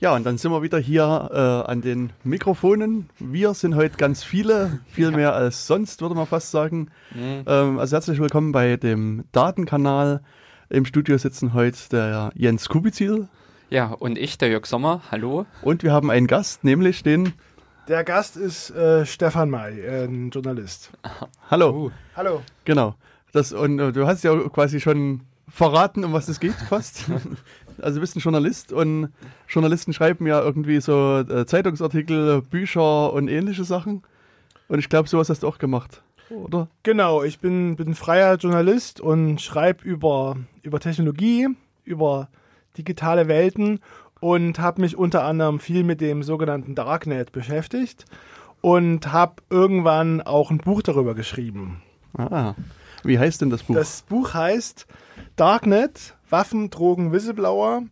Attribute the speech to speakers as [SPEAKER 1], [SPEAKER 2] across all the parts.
[SPEAKER 1] Ja, und dann sind wir wieder hier äh, an den Mikrofonen. Wir sind heute ganz viele, viel mehr als sonst, würde man fast sagen. Mhm. Ähm, also herzlich willkommen bei dem Datenkanal. Im Studio sitzen heute der Jens Kubizil.
[SPEAKER 2] Ja, und ich, der Jörg Sommer. Hallo.
[SPEAKER 1] Und wir haben einen Gast, nämlich den.
[SPEAKER 3] Der Gast ist äh, Stefan May, ein Journalist.
[SPEAKER 1] Hallo.
[SPEAKER 3] Uh. Hallo.
[SPEAKER 1] Genau. Das, und äh, du hast ja quasi schon verraten, um was es geht, fast. also du bist ein Journalist und Journalisten schreiben ja irgendwie so äh, Zeitungsartikel, Bücher und ähnliche Sachen. Und ich glaube, sowas hast du auch gemacht, oder?
[SPEAKER 3] Genau, ich bin, bin freier Journalist und schreibe über, über Technologie, über digitale Welten und habe mich unter anderem viel mit dem sogenannten Darknet beschäftigt und habe irgendwann auch ein Buch darüber geschrieben.
[SPEAKER 1] Ah, wie heißt denn das Buch?
[SPEAKER 3] Das Buch heißt Darknet, Waffen, Drogen, Whistleblower,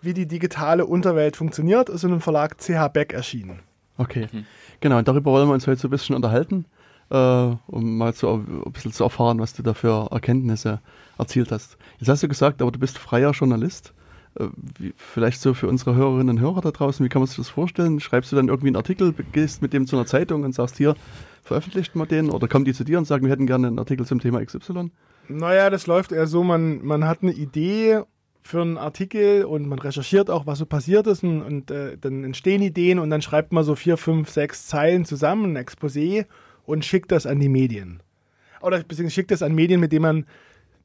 [SPEAKER 3] wie die digitale Unterwelt funktioniert, ist in dem Verlag CH Beck erschienen.
[SPEAKER 1] Okay, mhm. genau, und darüber wollen wir uns heute so ein bisschen unterhalten, äh, um mal so ein bisschen zu erfahren, was du da für Erkenntnisse erzielt hast. Jetzt hast du gesagt, aber du bist freier Journalist. Äh, wie, vielleicht so für unsere Hörerinnen und Hörer da draußen, wie kann man sich das vorstellen? Schreibst du dann irgendwie einen Artikel, gehst mit dem zu einer Zeitung und sagst hier, veröffentlicht man den? Oder kommen die zu dir und sagen, wir hätten gerne einen Artikel zum Thema XY?
[SPEAKER 3] Naja, das läuft eher so, man, man hat eine Idee für einen Artikel und man recherchiert auch, was so passiert ist und, und äh, dann entstehen Ideen und dann schreibt man so vier, fünf, sechs Zeilen zusammen, ein Exposé und schickt das an die Medien. Oder beziehungsweise schickt das an Medien, mit denen man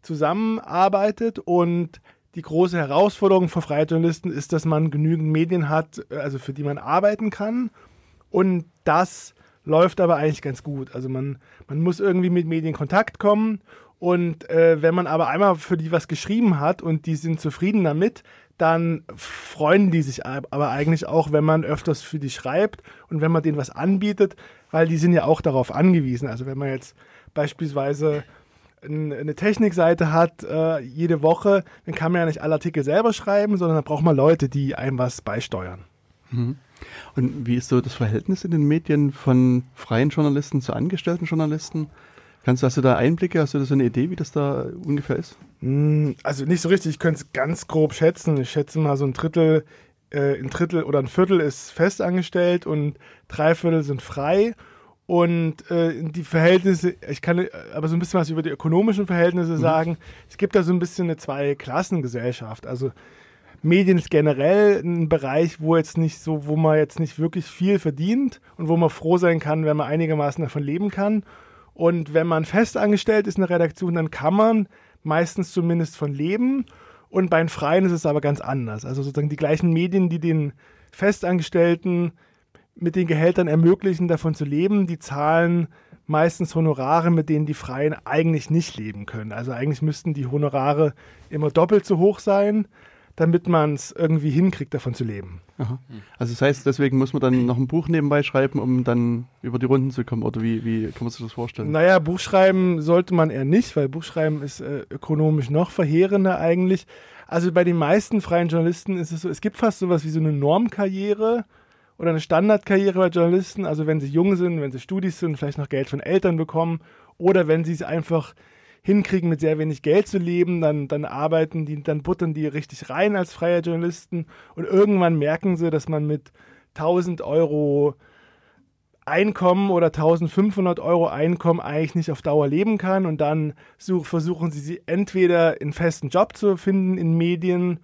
[SPEAKER 3] zusammenarbeitet und die große Herausforderung für freie Journalisten ist, dass man genügend Medien hat, also für die man arbeiten kann und das läuft aber eigentlich ganz gut. Also man, man muss irgendwie mit Medien Kontakt kommen und äh, wenn man aber einmal für die was geschrieben hat und die sind zufrieden damit, dann freuen die sich aber eigentlich auch, wenn man öfters für die schreibt und wenn man denen was anbietet, weil die sind ja auch darauf angewiesen. Also wenn man jetzt beispielsweise eine Technikseite hat äh, jede Woche, dann kann man ja nicht alle Artikel selber schreiben, sondern dann braucht man Leute, die einem was beisteuern.
[SPEAKER 1] Mhm. Und wie ist so das Verhältnis in den Medien von freien Journalisten zu angestellten Journalisten? Kannst, hast du da Einblicke? Hast du da so eine Idee, wie das da ungefähr ist?
[SPEAKER 3] Hm, also nicht so richtig. Ich könnte es ganz grob schätzen. Ich schätze mal so ein Drittel, äh, ein Drittel oder ein Viertel ist festangestellt und drei Viertel sind frei. Und äh, die Verhältnisse, ich kann äh, aber so ein bisschen was über die ökonomischen Verhältnisse mhm. sagen. Es gibt da so ein bisschen eine Zwei-Klassengesellschaft. Also Medien ist generell ein Bereich, wo jetzt nicht so, wo man jetzt nicht wirklich viel verdient und wo man froh sein kann, wenn man einigermaßen davon leben kann. Und wenn man festangestellt ist in der Redaktion, dann kann man meistens zumindest von leben. Und bei den Freien ist es aber ganz anders. Also sozusagen die gleichen Medien, die den Festangestellten mit den Gehältern ermöglichen, davon zu leben, die zahlen meistens Honorare, mit denen die Freien eigentlich nicht leben können. Also eigentlich müssten die Honorare immer doppelt so hoch sein damit man es irgendwie hinkriegt, davon zu leben.
[SPEAKER 1] Aha. Also das heißt, deswegen muss man dann noch ein Buch nebenbei schreiben, um dann über die Runden zu kommen. Oder wie, wie kann man sich das vorstellen?
[SPEAKER 3] Naja, Buchschreiben sollte man eher nicht, weil Buchschreiben ist äh, ökonomisch noch verheerender eigentlich. Also bei den meisten freien Journalisten ist es so, es gibt fast sowas wie so eine Normkarriere oder eine Standardkarriere bei Journalisten. Also wenn sie jung sind, wenn sie Studis sind, vielleicht noch Geld von Eltern bekommen oder wenn sie es einfach hinkriegen, mit sehr wenig Geld zu leben, dann, dann arbeiten die, dann buttern die richtig rein als freie Journalisten und irgendwann merken sie, dass man mit 1000 Euro Einkommen oder 1500 Euro Einkommen eigentlich nicht auf Dauer leben kann und dann such, versuchen sie, sie entweder einen festen Job zu finden in Medien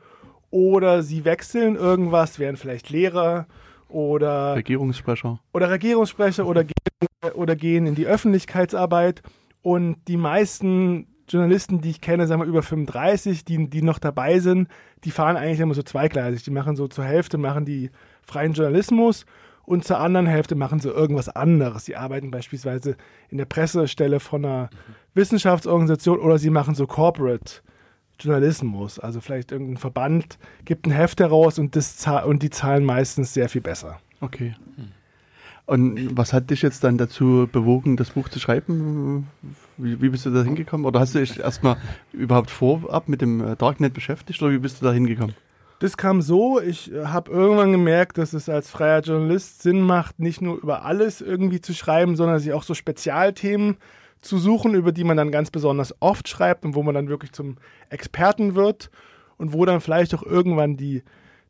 [SPEAKER 3] oder sie wechseln irgendwas, werden vielleicht Lehrer oder
[SPEAKER 1] Regierungssprecher.
[SPEAKER 3] oder Regierungssprecher oder gehen, oder gehen in die Öffentlichkeitsarbeit und die meisten Journalisten, die ich kenne, sagen wir über 35, die, die noch dabei sind, die fahren eigentlich immer so zweigleisig. Die machen so zur Hälfte, machen die freien Journalismus und zur anderen Hälfte machen sie irgendwas anderes. Sie arbeiten beispielsweise in der Pressestelle von einer. Wissenschaftsorganisation oder sie machen so Corporate Journalismus. Also vielleicht irgendein Verband gibt ein Heft heraus und, das, und die zahlen meistens sehr viel besser.
[SPEAKER 1] Okay. Mhm. Und was hat dich jetzt dann dazu bewogen, das Buch zu schreiben? Wie, wie bist du da hingekommen? Oder hast du dich erstmal überhaupt vorab mit dem äh, Darknet beschäftigt oder wie bist du da hingekommen?
[SPEAKER 3] Das kam so, ich äh, habe irgendwann gemerkt, dass es als freier Journalist Sinn macht, nicht nur über alles irgendwie zu schreiben, sondern sich auch so Spezialthemen zu suchen, über die man dann ganz besonders oft schreibt und wo man dann wirklich zum Experten wird und wo dann vielleicht auch irgendwann die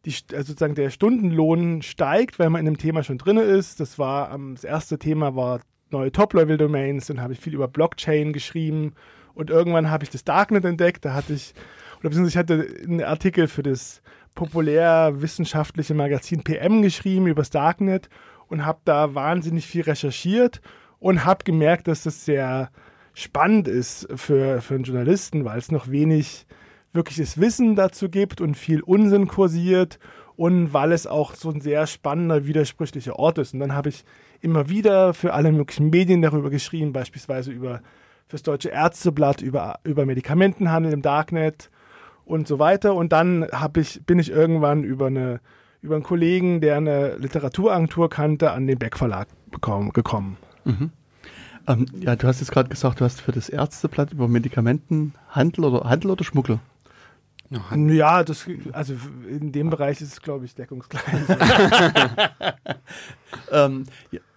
[SPEAKER 3] die, also sozusagen der Stundenlohn steigt, weil man in dem Thema schon drin ist. Das war das erste Thema war neue Top-Level-Domains, dann habe ich viel über Blockchain geschrieben und irgendwann habe ich das Darknet entdeckt. Da hatte ich, oder beziehungsweise ich hatte einen Artikel für das populärwissenschaftliche Magazin PM geschrieben über das Darknet und habe da wahnsinnig viel recherchiert und habe gemerkt, dass das sehr spannend ist für, für einen Journalisten, weil es noch wenig wirkliches Wissen dazu gibt und viel Unsinn kursiert und weil es auch so ein sehr spannender, widersprüchlicher Ort ist. Und dann habe ich immer wieder für alle möglichen Medien darüber geschrieben, beispielsweise über fürs Deutsche Ärzteblatt, über, über Medikamentenhandel im Darknet und so weiter. Und dann ich, bin ich irgendwann über, eine, über einen Kollegen, der eine Literaturagentur kannte, an den Beck Verlag gekommen. Mhm.
[SPEAKER 1] Ähm, ja, du hast jetzt gerade gesagt, du hast für das Ärzteblatt über Medikamentenhandel oder Handel oder Schmuggel
[SPEAKER 3] ja, das, also in dem Bereich ist es, glaube ich, deckungsgleich.
[SPEAKER 1] ähm,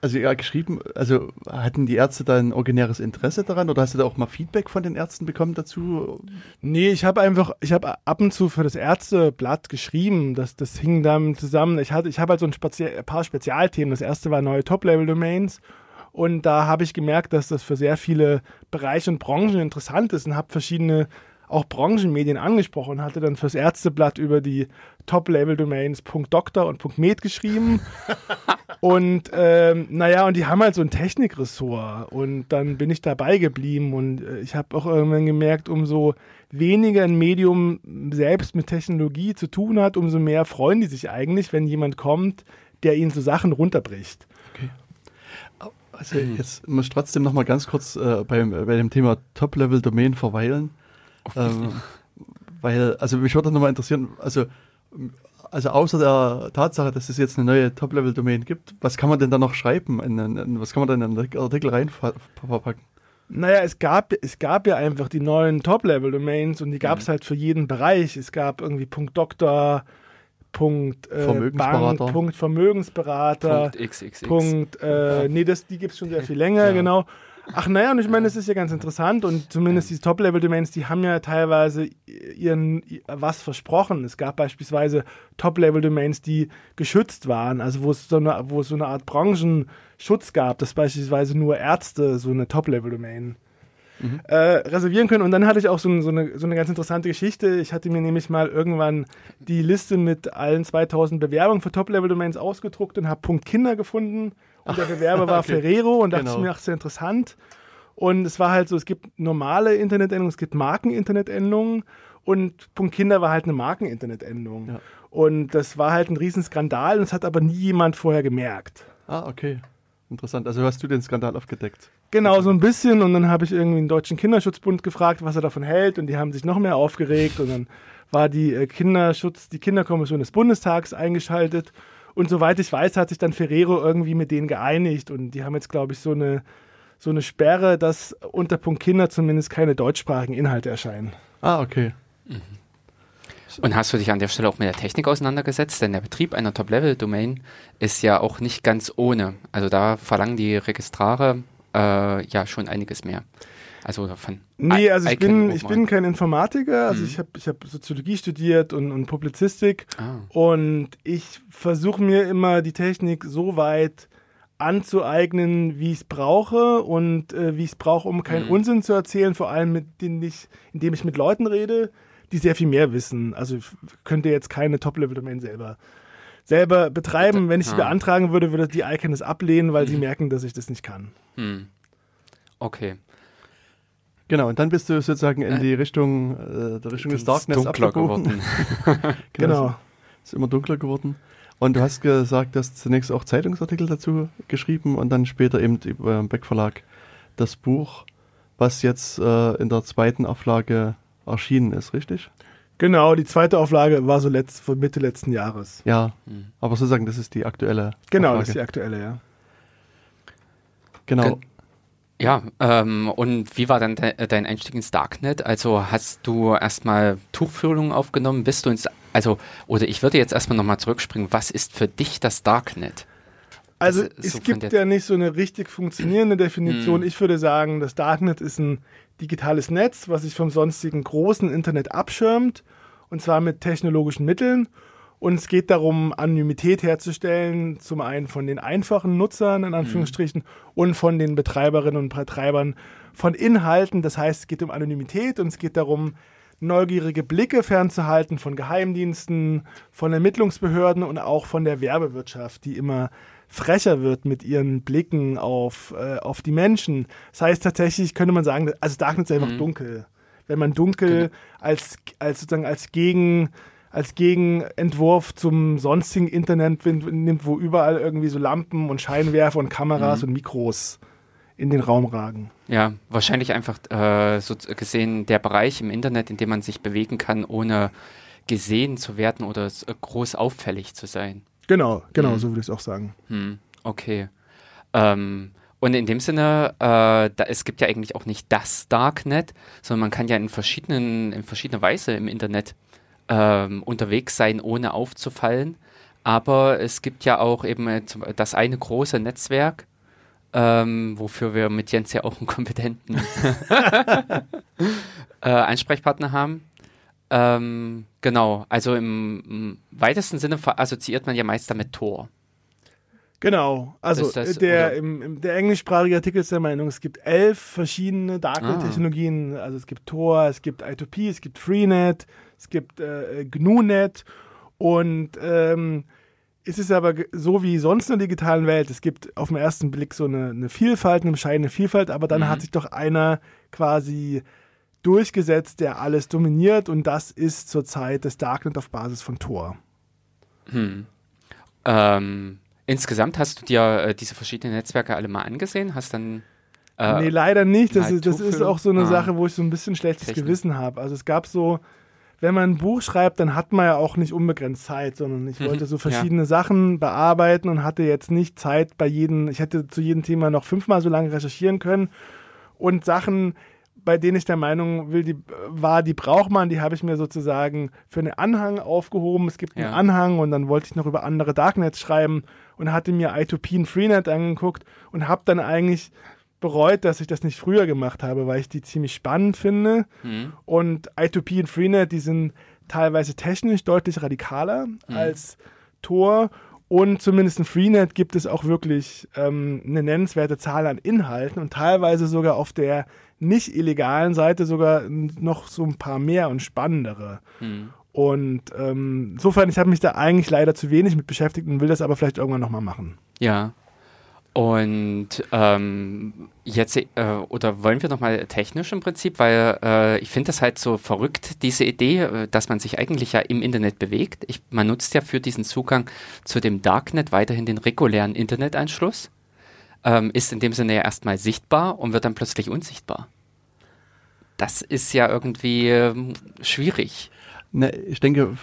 [SPEAKER 1] also ja, geschrieben, also hatten die Ärzte da ein originäres Interesse daran oder hast du da auch mal Feedback von den Ärzten bekommen dazu?
[SPEAKER 3] Nee, ich habe einfach, ich habe ab und zu für das Ärzteblatt geschrieben, das, das hing dann zusammen. Ich, ich habe halt so ein, ein paar Spezialthemen. Das erste war neue Top-Level-Domains. Und da habe ich gemerkt, dass das für sehr viele Bereiche und Branchen interessant ist und habe verschiedene auch Branchenmedien angesprochen, hatte dann fürs Ärzteblatt über die Top-Level-Domains .doktor und .med geschrieben. und ähm, naja, und die haben halt so ein Technikressort. Und dann bin ich dabei geblieben und äh, ich habe auch irgendwann gemerkt, umso weniger ein Medium selbst mit Technologie zu tun hat, umso mehr freuen die sich eigentlich, wenn jemand kommt, der ihnen so Sachen runterbricht. Okay.
[SPEAKER 1] Also jetzt muss ich trotzdem noch mal ganz kurz äh, bei, bei dem Thema Top-Level-Domain verweilen. Ähm, weil, also mich würde nochmal interessieren, also, also außer der Tatsache, dass es jetzt eine neue Top-Level-Domain gibt, was kann man denn da noch schreiben? In, in, was kann man denn in einen Artikel rein verpacken?
[SPEAKER 3] Naja, es gab, es gab ja einfach die neuen Top-Level-Domains und die gab es mhm. halt für jeden Bereich. Es gab irgendwie Punkt Doktor, Punkt äh, Vermögensberater. Bank, Punkt Vermögensberater, Punkt XXX. Punkt, äh, nee, das, die gibt es schon sehr viel länger, ja. genau. Ach naja, und ich meine, es ist ja ganz interessant und zumindest diese Top-Level-Domains, die haben ja teilweise ihren was versprochen. Es gab beispielsweise Top-Level-Domains, die geschützt waren, also wo es so eine, wo es so eine Art Branchenschutz gab, dass beispielsweise nur Ärzte so eine Top-Level-Domain mhm. äh, reservieren können. Und dann hatte ich auch so, so, eine, so eine ganz interessante Geschichte. Ich hatte mir nämlich mal irgendwann die Liste mit allen 2000 Bewerbungen für Top-Level-Domains ausgedruckt und habe Punkt Kinder gefunden und der Bewerber war okay. Ferrero und dachte genau. ich mir, ach, sehr interessant. Und es war halt so, es gibt normale Internetendungen, es gibt Marken-Internetendungen und Punkt Kinder war halt eine Marken-Internetendung. Ja. Und das war halt ein Riesenskandal und es hat aber nie jemand vorher gemerkt.
[SPEAKER 1] Ah, okay. Interessant. Also hast du den Skandal aufgedeckt?
[SPEAKER 3] Genau, so ein bisschen. Und dann habe ich irgendwie den Deutschen Kinderschutzbund gefragt, was er davon hält. Und die haben sich noch mehr aufgeregt. Und dann war die äh, Kinderschutz, die Kinderkommission des Bundestags eingeschaltet. Und soweit ich weiß, hat sich dann Ferrero irgendwie mit denen geeinigt und die haben jetzt, glaube ich, so eine, so eine Sperre, dass unter Punkt Kinder zumindest keine deutschsprachigen Inhalte erscheinen.
[SPEAKER 1] Ah, okay.
[SPEAKER 2] Mhm. Und hast du dich an der Stelle auch mit der Technik auseinandergesetzt? Denn der Betrieb einer Top-Level-Domain ist ja auch nicht ganz ohne. Also da verlangen die Registrare äh, ja schon einiges mehr. Also von
[SPEAKER 3] Nee, also ich bin, ich bin kein Informatiker, also mhm. ich habe ich hab Soziologie studiert und, und Publizistik ah. und ich versuche mir immer die Technik so weit anzueignen, wie ich es brauche und äh, wie ich es brauche, um keinen mhm. Unsinn zu erzählen, vor allem mit denen ich, indem ich mit Leuten rede, die sehr viel mehr wissen. Also ich könnte jetzt keine Top-Level-Domain selber selber betreiben. Wenn ich sie ah. beantragen würde, würde die Icon es ablehnen, weil mhm. sie merken, dass ich das nicht kann.
[SPEAKER 2] Mhm. Okay.
[SPEAKER 1] Genau, und dann bist du sozusagen in äh, die Richtung, äh, der Richtung des Darkness
[SPEAKER 2] dunkler geworden.
[SPEAKER 1] genau. genau. Ist immer dunkler geworden. Und du hast gesagt, du hast zunächst auch Zeitungsartikel dazu geschrieben und dann später eben über im Beck Verlag das Buch, was jetzt äh, in der zweiten Auflage erschienen ist, richtig?
[SPEAKER 3] Genau, die zweite Auflage war so letzt, Mitte letzten Jahres.
[SPEAKER 1] Ja, mhm. aber sozusagen, das ist die aktuelle.
[SPEAKER 3] Genau, Auflage. das ist die aktuelle, ja.
[SPEAKER 2] Genau. Ge ja, ähm, und wie war dann de dein Einstieg ins Darknet? Also hast du erstmal Tuchfühlungen aufgenommen? Bist du ins, also, oder ich würde jetzt erstmal nochmal zurückspringen. Was ist für dich das Darknet?
[SPEAKER 3] Also es so gibt ja nicht so eine richtig funktionierende Definition. Hm. Ich würde sagen, das Darknet ist ein digitales Netz, was sich vom sonstigen großen Internet abschirmt und zwar mit technologischen Mitteln Und es geht darum, Anonymität herzustellen, zum einen von den einfachen Nutzern in Anführungsstrichen mhm. und von den Betreiberinnen und Betreibern von Inhalten. Das heißt, es geht um Anonymität und es geht darum, neugierige Blicke fernzuhalten von Geheimdiensten, von Ermittlungsbehörden und auch von der Werbewirtschaft, die immer frecher wird mit ihren Blicken auf, äh, auf die Menschen. Das heißt tatsächlich, könnte man sagen, also Darknet ist einfach mhm. dunkel. Wenn man dunkel genau. als, als sozusagen als Gegen als Gegenentwurf zum sonstigen Internet nimmt, wo überall irgendwie so Lampen und Scheinwerfer und Kameras mhm. und Mikros in den Raum ragen.
[SPEAKER 2] Ja, wahrscheinlich einfach äh, so gesehen der Bereich im Internet, in dem man sich bewegen kann, ohne gesehen zu werden oder groß auffällig zu sein.
[SPEAKER 3] Genau, genau, hm. so würde ich es auch sagen.
[SPEAKER 2] Hm, okay. Ähm, und in dem Sinne, äh, da, es gibt ja eigentlich auch nicht das Darknet, sondern man kann ja in verschiedenen, in verschiedener Weise im Internet ähm, unterwegs sein, ohne aufzufallen. Aber es gibt ja auch eben äh, das eine große Netzwerk, ähm, wofür wir mit Jens ja auch einen kompetenten äh, Ansprechpartner haben. Ähm, genau, also im, im, weitesten Sinne assoziiert man ja meist damit Tor.
[SPEAKER 3] Genau, also das, der, im, der englischsprachige Artikel ist der Meinung, es gibt elf verschiedene Darknet-Technologien. Ah. Also es gibt Tor, es gibt I2P, es gibt Freenet, es gibt äh, GNU-Net und ähm, es ist aber so wie sonst in der digitalen Welt. Es gibt auf den ersten Blick so eine, eine Vielfalt, eine bescheidene Vielfalt, aber dann mhm. hat sich doch einer quasi durchgesetzt, der alles dominiert und das ist zurzeit das Darknet auf Basis von Tor.
[SPEAKER 2] Hm. Ähm, insgesamt hast du dir äh, diese verschiedenen Netzwerke alle mal angesehen? Hast dann
[SPEAKER 3] äh, nee, leider nicht. Das, ist, das ist auch so eine ah. Sache, wo ich so ein bisschen schlechtes Technik. Gewissen habe. Also es gab so, wenn man ein Buch schreibt, dann hat man ja auch nicht unbegrenzt Zeit, sondern ich mhm. wollte so verschiedene ja. Sachen bearbeiten und hatte jetzt nicht Zeit bei jedem, ich hätte zu jedem Thema noch fünfmal so lange recherchieren können und Sachen, bei denen ich der Meinung will, die, war, die braucht man, die habe ich mir sozusagen für einen Anhang aufgehoben. Es gibt ja. einen Anhang und dann wollte ich noch über andere Darknets schreiben und hatte mir I2P und Freenet angeguckt und habe dann eigentlich bereut, dass ich das nicht früher gemacht habe, weil ich die ziemlich spannend finde. Mhm. Und I2P und Freenet, die sind teilweise technisch deutlich radikaler mhm. als Tor und zumindest in Freenet gibt es auch wirklich ähm, eine nennenswerte Zahl an Inhalten und teilweise sogar auf der nicht illegalen Seite sogar noch so ein paar mehr und spannendere. Mhm. Und ähm, insofern, ich habe mich da eigentlich leider zu wenig mit beschäftigt und will das aber vielleicht irgendwann nochmal machen.
[SPEAKER 2] Ja. Und ähm, jetzt, äh, oder wollen wir nochmal technisch im Prinzip, weil äh, ich finde das halt so verrückt, diese Idee, äh, dass man sich eigentlich ja im Internet bewegt. Ich, man nutzt ja für diesen Zugang zu dem Darknet weiterhin den regulären Internetanschluss, ähm, ist in dem Sinne ja erstmal sichtbar und wird dann plötzlich unsichtbar. Das ist ja irgendwie ähm, schwierig.
[SPEAKER 1] Ne, ich denke,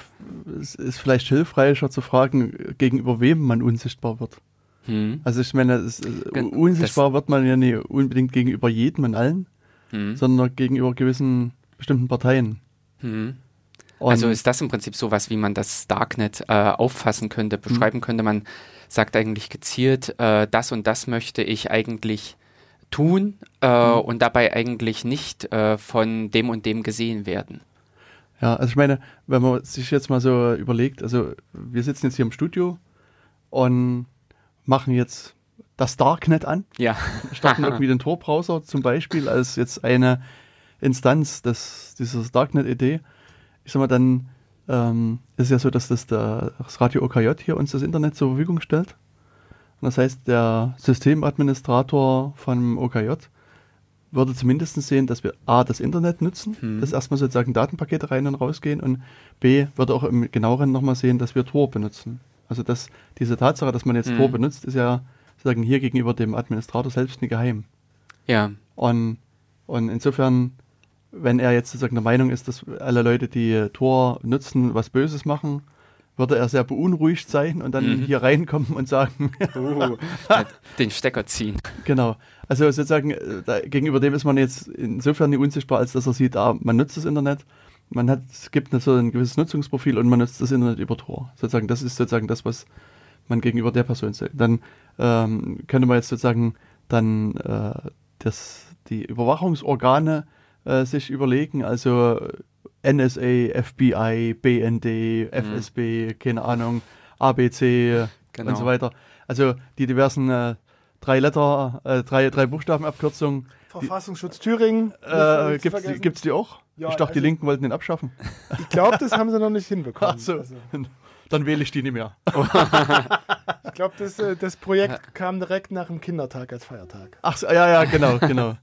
[SPEAKER 1] es ist vielleicht hilfreicher zu fragen, gegenüber wem man unsichtbar wird. Hm. Also ich meine, es, unsichtbar das wird man ja nicht unbedingt gegenüber jedem und allen, hm. sondern gegenüber gewissen bestimmten Parteien.
[SPEAKER 2] Hm. Also ist das im Prinzip so was, wie man das Darknet äh, auffassen könnte, hm. beschreiben könnte. Man sagt eigentlich gezielt, äh, das und das möchte ich eigentlich tun äh, hm. und dabei eigentlich nicht äh, von dem und dem gesehen werden.
[SPEAKER 1] Ja, also ich meine, wenn man sich jetzt mal so überlegt, also wir sitzen jetzt hier im Studio und machen jetzt das Darknet an.
[SPEAKER 2] Ja.
[SPEAKER 1] Starten irgendwie den Tor-Browser zum Beispiel als jetzt eine Instanz des, dieses Darknet-Idee. Ich sag mal, dann ähm, ist es ja so, dass das, der, das Radio OKJ hier uns das Internet zur Verfügung stellt. Und das heißt, der Systemadministrator von OKJ würde zumindest sehen, dass wir A, das Internet nutzen, hm. dass erstmal sozusagen Datenpakete rein und rausgehen und B, würde auch im genaueren nochmal sehen, dass wir Tor benutzen. Also das, diese Tatsache, dass man jetzt mhm. Tor benutzt, ist ja sozusagen hier gegenüber dem Administrator selbst nicht geheim.
[SPEAKER 2] Ja.
[SPEAKER 1] Und, und insofern, wenn er jetzt sozusagen der Meinung ist, dass alle Leute, die Tor nutzen, was Böses machen, würde er sehr beunruhigt sein und dann mhm. hier reinkommen und sagen,
[SPEAKER 2] uh, den Stecker ziehen.
[SPEAKER 1] Genau. Also sozusagen, äh, da, gegenüber dem ist man jetzt insofern nicht unsichtbar, als dass er sieht, ah, man nutzt das Internet man hat, es gibt so ein gewisses Nutzungsprofil und man nutzt das Internet über Tor. Sozusagen, das ist sozusagen das, was man gegenüber der Person sagt. Dann ähm, könnte man jetzt sozusagen dann äh, das, die Überwachungsorgane äh, sich überlegen, also NSA, FBI, BND, FSB, keine Ahnung, ABC
[SPEAKER 2] Genau.
[SPEAKER 1] und so weiter. Also die diversen äh, drei Letter, äh, drei, drei Buchstabenabkürzungen.
[SPEAKER 3] Verfassungsschutz Thüringen.
[SPEAKER 1] Äh,
[SPEAKER 3] zu
[SPEAKER 1] gibt's, die, die auch?
[SPEAKER 3] Ja,
[SPEAKER 1] ich dachte, die
[SPEAKER 3] also-
[SPEAKER 1] Linken wollten den abschaffen.
[SPEAKER 3] Ich glaube, das haben sie noch nicht hinbekommen.
[SPEAKER 1] Ach so.
[SPEAKER 3] Also,
[SPEAKER 1] Dann wähle ich die nicht mehr.
[SPEAKER 3] ich glaube, das, äh, das Projekt kam direkt nach dem Kindertag als Feiertag.
[SPEAKER 1] Ach so, ja, ja, genau, genau.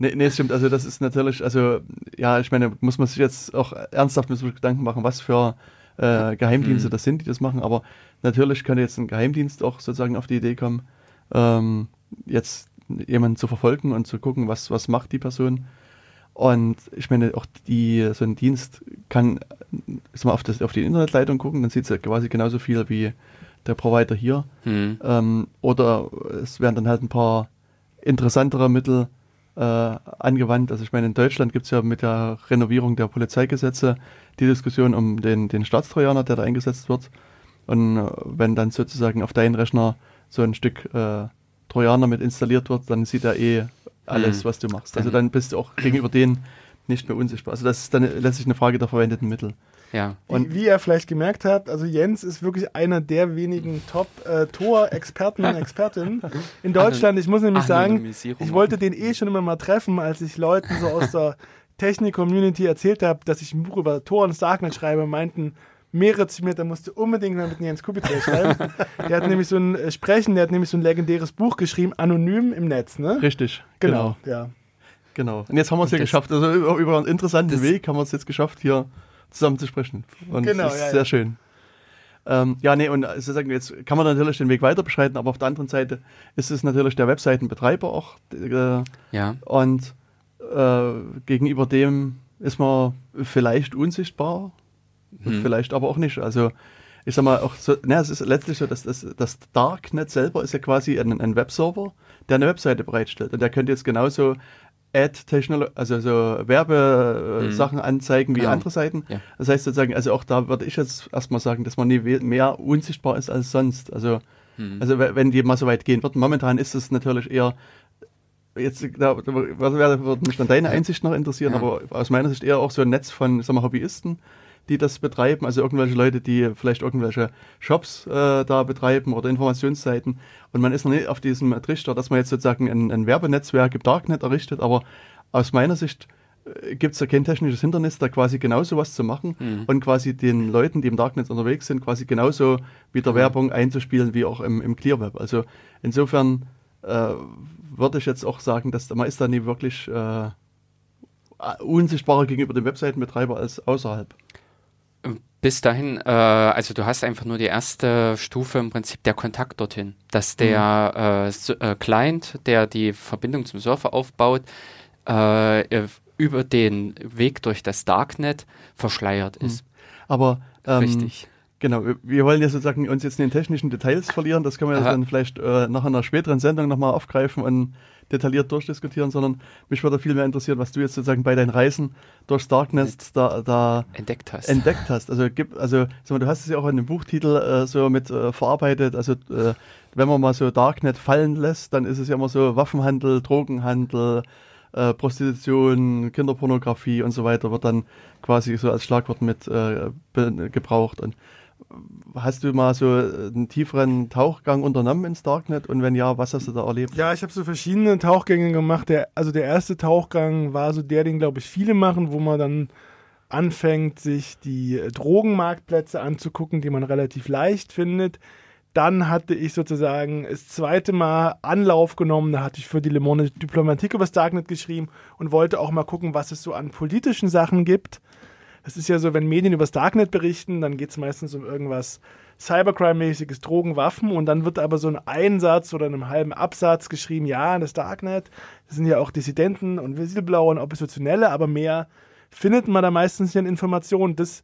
[SPEAKER 1] Nee, nee, stimmt. Also das ist natürlich, also ja, ich meine, muss man sich jetzt auch ernsthaft mit Gedanken machen, was für äh, Geheimdienste
[SPEAKER 2] Mhm.
[SPEAKER 1] das sind, die das machen. Aber natürlich könnte jetzt ein Geheimdienst auch sozusagen auf die Idee kommen, ähm, jetzt jemanden zu verfolgen und zu gucken, was, was macht die Person. Und ich meine, auch die, so ein Dienst kann mal auf, das, auf die Internetleitung gucken, dann sieht es ja quasi genauso viel wie der Provider hier.
[SPEAKER 2] Hm.
[SPEAKER 1] Ähm, oder es werden dann halt ein paar interessantere Mittel äh, angewandt. Also ich meine, in Deutschland gibt es ja mit der Renovierung der Polizeigesetze die Diskussion um den, den Staatstrojaner, der da eingesetzt wird. Und äh, wenn dann sozusagen auf deinen Rechner so ein Stück äh, Trojaner mit installiert wird, dann sieht er eh alles,
[SPEAKER 2] Mhm.
[SPEAKER 1] was du machst. Also
[SPEAKER 2] Dann-
[SPEAKER 1] dann bist du auch gegenüber denen nicht mehr unsichtbar. Also das ist dann letztlich eine Frage der verwendeten Mittel.
[SPEAKER 2] Ja.
[SPEAKER 1] Und-
[SPEAKER 3] wie, wie ihr vielleicht gemerkt habt, also Jens ist wirklich einer der wenigen Top-Tor-Experten und Expertinnen in Deutschland. Ich muss nämlich sagen, ich wollte den eh schon immer mal treffen, als ich Leuten so aus der Technik-Community erzählt habe, dass ich ein Buch über Tor und Darknet schreibe, meinten mehrere zu mir, da musst du unbedingt mal mit Jens Kubitzer schreiben. der hat nämlich so ein äh, Sprechen, der hat nämlich so ein legendäres Buch geschrieben, anonym im Netz, ne?
[SPEAKER 1] Richtig,
[SPEAKER 3] Genau, ja.
[SPEAKER 1] Genau. Und jetzt haben wir es ja
[SPEAKER 2] das-
[SPEAKER 1] geschafft. Also über, über einen interessanten Weg haben wir es jetzt geschafft, hier zusammen zu sprechen. Und
[SPEAKER 3] Genau,
[SPEAKER 1] das ist
[SPEAKER 3] ja,
[SPEAKER 1] sehr
[SPEAKER 3] ja.
[SPEAKER 1] schön. Ähm, ja, nee, und sozusagen jetzt kann man natürlich den Weg weiter beschreiten, aber auf der anderen Seite ist es natürlich der Webseitenbetreiber auch. Äh,
[SPEAKER 2] Ja.
[SPEAKER 1] und äh, gegenüber dem ist man vielleicht unsichtbar,
[SPEAKER 2] Hm.
[SPEAKER 1] vielleicht aber auch nicht. Also ich sag mal, auch so, ne, es ist letztlich so, dass das, das Darknet selber ist ja quasi ein, ein Webserver, der eine Webseite bereitstellt. Und der könnte jetzt genauso Ad-Technologie, also so Werbesachen anzeigen wie
[SPEAKER 2] Genau.
[SPEAKER 1] andere Seiten.
[SPEAKER 2] Ja.
[SPEAKER 1] Das heißt sozusagen, also auch da würde ich jetzt erstmal sagen, dass man nie mehr unsichtbar ist als sonst. Also,
[SPEAKER 2] Hm.
[SPEAKER 1] also we- wenn die mal so weit gehen wird. Momentan ist es natürlich eher Jetzt da, würde mich dann deine Einsicht noch interessieren,
[SPEAKER 2] Ja.
[SPEAKER 1] aber aus meiner Sicht eher auch so ein Netz von sag mal, Hobbyisten, die das betreiben, also irgendwelche Leute, die vielleicht irgendwelche Shops äh, da betreiben oder Informationsseiten und man ist noch nicht auf diesem Trichter, dass man jetzt sozusagen ein, ein Werbenetzwerk im Darknet errichtet, aber aus meiner Sicht gibt es da kein technisches Hindernis, da quasi genauso was zu machen
[SPEAKER 2] Mhm.
[SPEAKER 1] und quasi den Leuten, die im Darknet unterwegs sind, quasi genauso mit der
[SPEAKER 2] Mhm.
[SPEAKER 1] Werbung einzuspielen wie auch im, im Clear Web. Also insofern äh, würde ich jetzt auch sagen, dass man ist da nie wirklich äh, unsichtbarer gegenüber dem Webseitenbetreiber als außerhalb.
[SPEAKER 2] Bis dahin, äh, also du hast einfach nur die erste Stufe im Prinzip der Kontakt dorthin, dass der äh, S- äh, Client, der die Verbindung zum Surfer aufbaut, äh, äh, über den Weg durch das Darknet verschleiert ist.
[SPEAKER 1] Aber ähm,
[SPEAKER 2] Richtig.
[SPEAKER 1] Genau, wir- wollen ja sozusagen uns jetzt in den technischen Details verlieren. Das können wir dann vielleicht äh, nach einer späteren Sendung nochmal aufgreifen und detailliert durchdiskutieren, sondern mich würde viel mehr interessieren, was du jetzt sozusagen bei deinen Reisen durchs Darknet da, da
[SPEAKER 2] Entdeckt hast.
[SPEAKER 1] entdeckt hast. Also gibt, also mal, du hast es ja auch in dem Buchtitel äh, so mit äh, verarbeitet. Also äh, wenn man mal so Darknet fallen lässt, dann ist es ja immer so Waffenhandel, Drogenhandel, äh, Prostitution, Kinderpornografie und so weiter wird dann quasi so als Schlagwort mit äh, gebraucht. Und hast du mal so einen tieferen Tauchgang unternommen ins Darknet und wenn ja, was hast du da erlebt?
[SPEAKER 3] Ja, ich habe so verschiedene Tauchgänge gemacht. Der, also der erste Tauchgang war so der, den glaube ich viele machen, wo man dann anfängt, sich die äh, Drogenmarktplätze anzugucken, die man relativ leicht findet. Dann hatte ich sozusagen das zweite Mal Anlauf genommen. Da hatte ich für die Le Monde Diplomatique über das Darknet geschrieben und wollte auch mal gucken, was es so an politischen Sachen gibt. Das ist ja so, wenn Medien über das Darknet berichten, dann geht es meistens um irgendwas Cybercrime-mäßiges, Drogen, Waffen und dann wird aber so ein Einsatz oder in einem halben Absatz geschrieben, ja, das Darknet, das sind ja auch Dissidenten und Whistleblower und Oppositionelle, aber mehr findet man da meistens nicht an Informationen. Das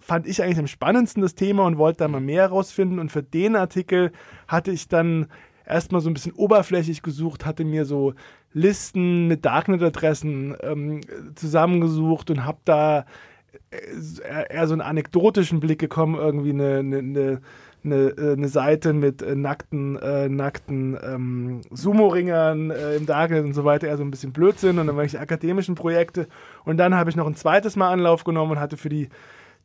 [SPEAKER 3] fand ich eigentlich am spannendsten, das Thema, und wollte da mal mehr herausfinden. Und für den Artikel hatte ich dann erstmal so ein bisschen oberflächlich gesucht, hatte mir so Listen mit Darknet-Adressen ähm, zusammengesucht und habe da eher so einen anekdotischen Blick gekommen, irgendwie eine, eine, eine eine, äh, Seite mit äh, nackten, äh, nackten ähm, Sumo-Ringern äh, im Darknet und so weiter, eher so ein bisschen Blödsinn und dann war akademischen Projekte und dann habe ich noch ein zweites Mal Anlauf genommen und hatte für die,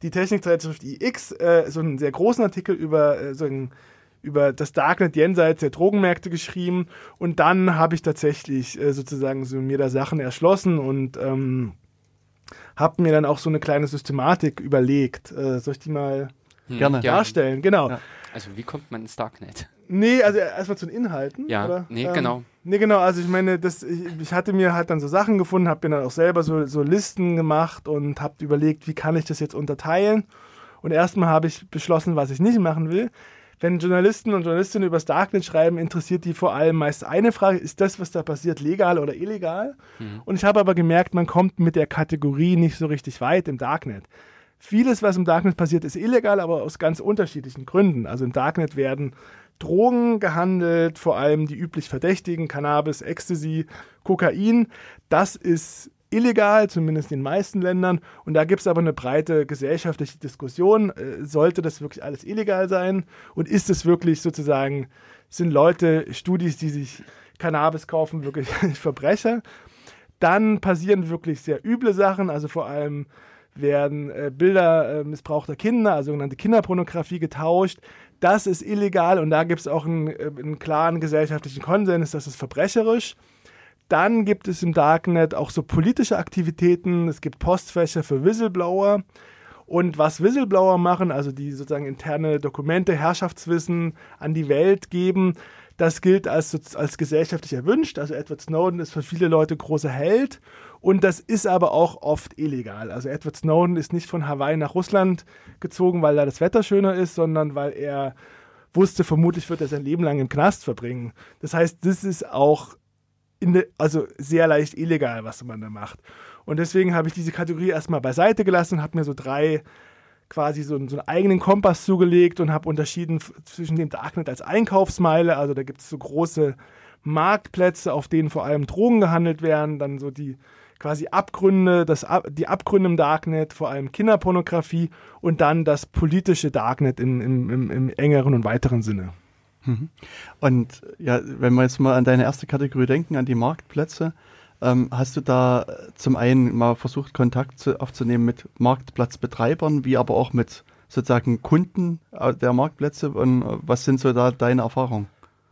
[SPEAKER 3] die Technikzeitschrift iX äh, so einen sehr großen Artikel über äh, so ein über das Darknet jenseits der Drogenmärkte geschrieben und dann habe ich tatsächlich sozusagen so mir da Sachen erschlossen und ähm, habe mir dann auch so eine kleine Systematik überlegt. Äh, soll ich die mal
[SPEAKER 1] hm, Gerne.
[SPEAKER 3] darstellen? Genau. Ja.
[SPEAKER 2] Also wie kommt man ins Darknet?
[SPEAKER 3] Nee, also erstmal zu den Inhalten.
[SPEAKER 2] Ja,
[SPEAKER 3] oder?
[SPEAKER 2] nee, ähm, genau.
[SPEAKER 3] Nee, genau, also ich meine, das, ich, ich, hatte mir halt dann so Sachen gefunden, habe mir dann auch selber so, so Listen gemacht und habe überlegt, wie kann ich das jetzt unterteilen. Und erstmal habe ich beschlossen, was ich nicht machen will wenn Journalisten und Journalistinnen über das Darknet schreiben, interessiert die vor allem meist eine Frage, ist das, was da passiert, legal oder illegal? Mhm. Und ich habe aber gemerkt, man kommt mit der Kategorie nicht so richtig weit im Darknet. Vieles, was im Darknet passiert, ist illegal, aber aus ganz unterschiedlichen Gründen. Also im Darknet werden Drogen gehandelt, vor allem die üblich Verdächtigen, Cannabis, Ecstasy, Kokain. Das ist illegal, zumindest in den meisten Ländern. Und da gibt es aber eine breite gesellschaftliche Diskussion. Äh, sollte das wirklich alles illegal sein? Und ist es wirklich sozusagen, sind Leute, Studis, die sich Cannabis kaufen, wirklich Verbrecher? Dann passieren wirklich sehr üble Sachen, also vor allem werden äh, Bilder äh, missbrauchter Kinder, also sogenannte Kinderpornografie, getauscht. Das ist illegal und da gibt es auch einen, einen klaren gesellschaftlichen Konsens, das ist verbrecherisch. Dann gibt es im Darknet auch so politische Aktivitäten. Es gibt Postfächer für Whistleblower. Und was Whistleblower machen, also die sozusagen interne Dokumente, Herrschaftswissen an die Welt geben, das gilt als, als gesellschaftlich erwünscht. Also Edward Snowden ist für viele Leute großer Held. Und das ist aber auch oft illegal. Also Edward Snowden ist nicht von Hawaii nach Russland gezogen, weil da das Wetter schöner ist, sondern weil er wusste, vermutlich wird er sein Leben lang im Knast verbringen. Das heißt, das ist auch de, also sehr leicht illegal, was man da macht. Und deswegen habe ich diese Kategorie erstmal beiseite gelassen und habe mir so drei quasi so, so, einen eigenen Kompass zugelegt und habe unterschieden zwischen dem Darknet als Einkaufsmeile, also da gibt es so große Marktplätze, auf denen vor allem Drogen gehandelt werden, dann so die quasi Abgründe, das, die Abgründe im Darknet, vor allem Kinderpornografie und dann das politische Darknet im, im, im, im engeren und weiteren Sinne.
[SPEAKER 1] Mhm. Und ja, wenn wir jetzt mal an deine erste Kategorie denken, an die Marktplätze, ähm, hast du da zum einen mal versucht, Kontakt zu, aufzunehmen mit Marktplatzbetreibern, wie aber auch mit sozusagen Kunden äh, der Marktplätze? Und äh, was sind so da deine Erfahrungen?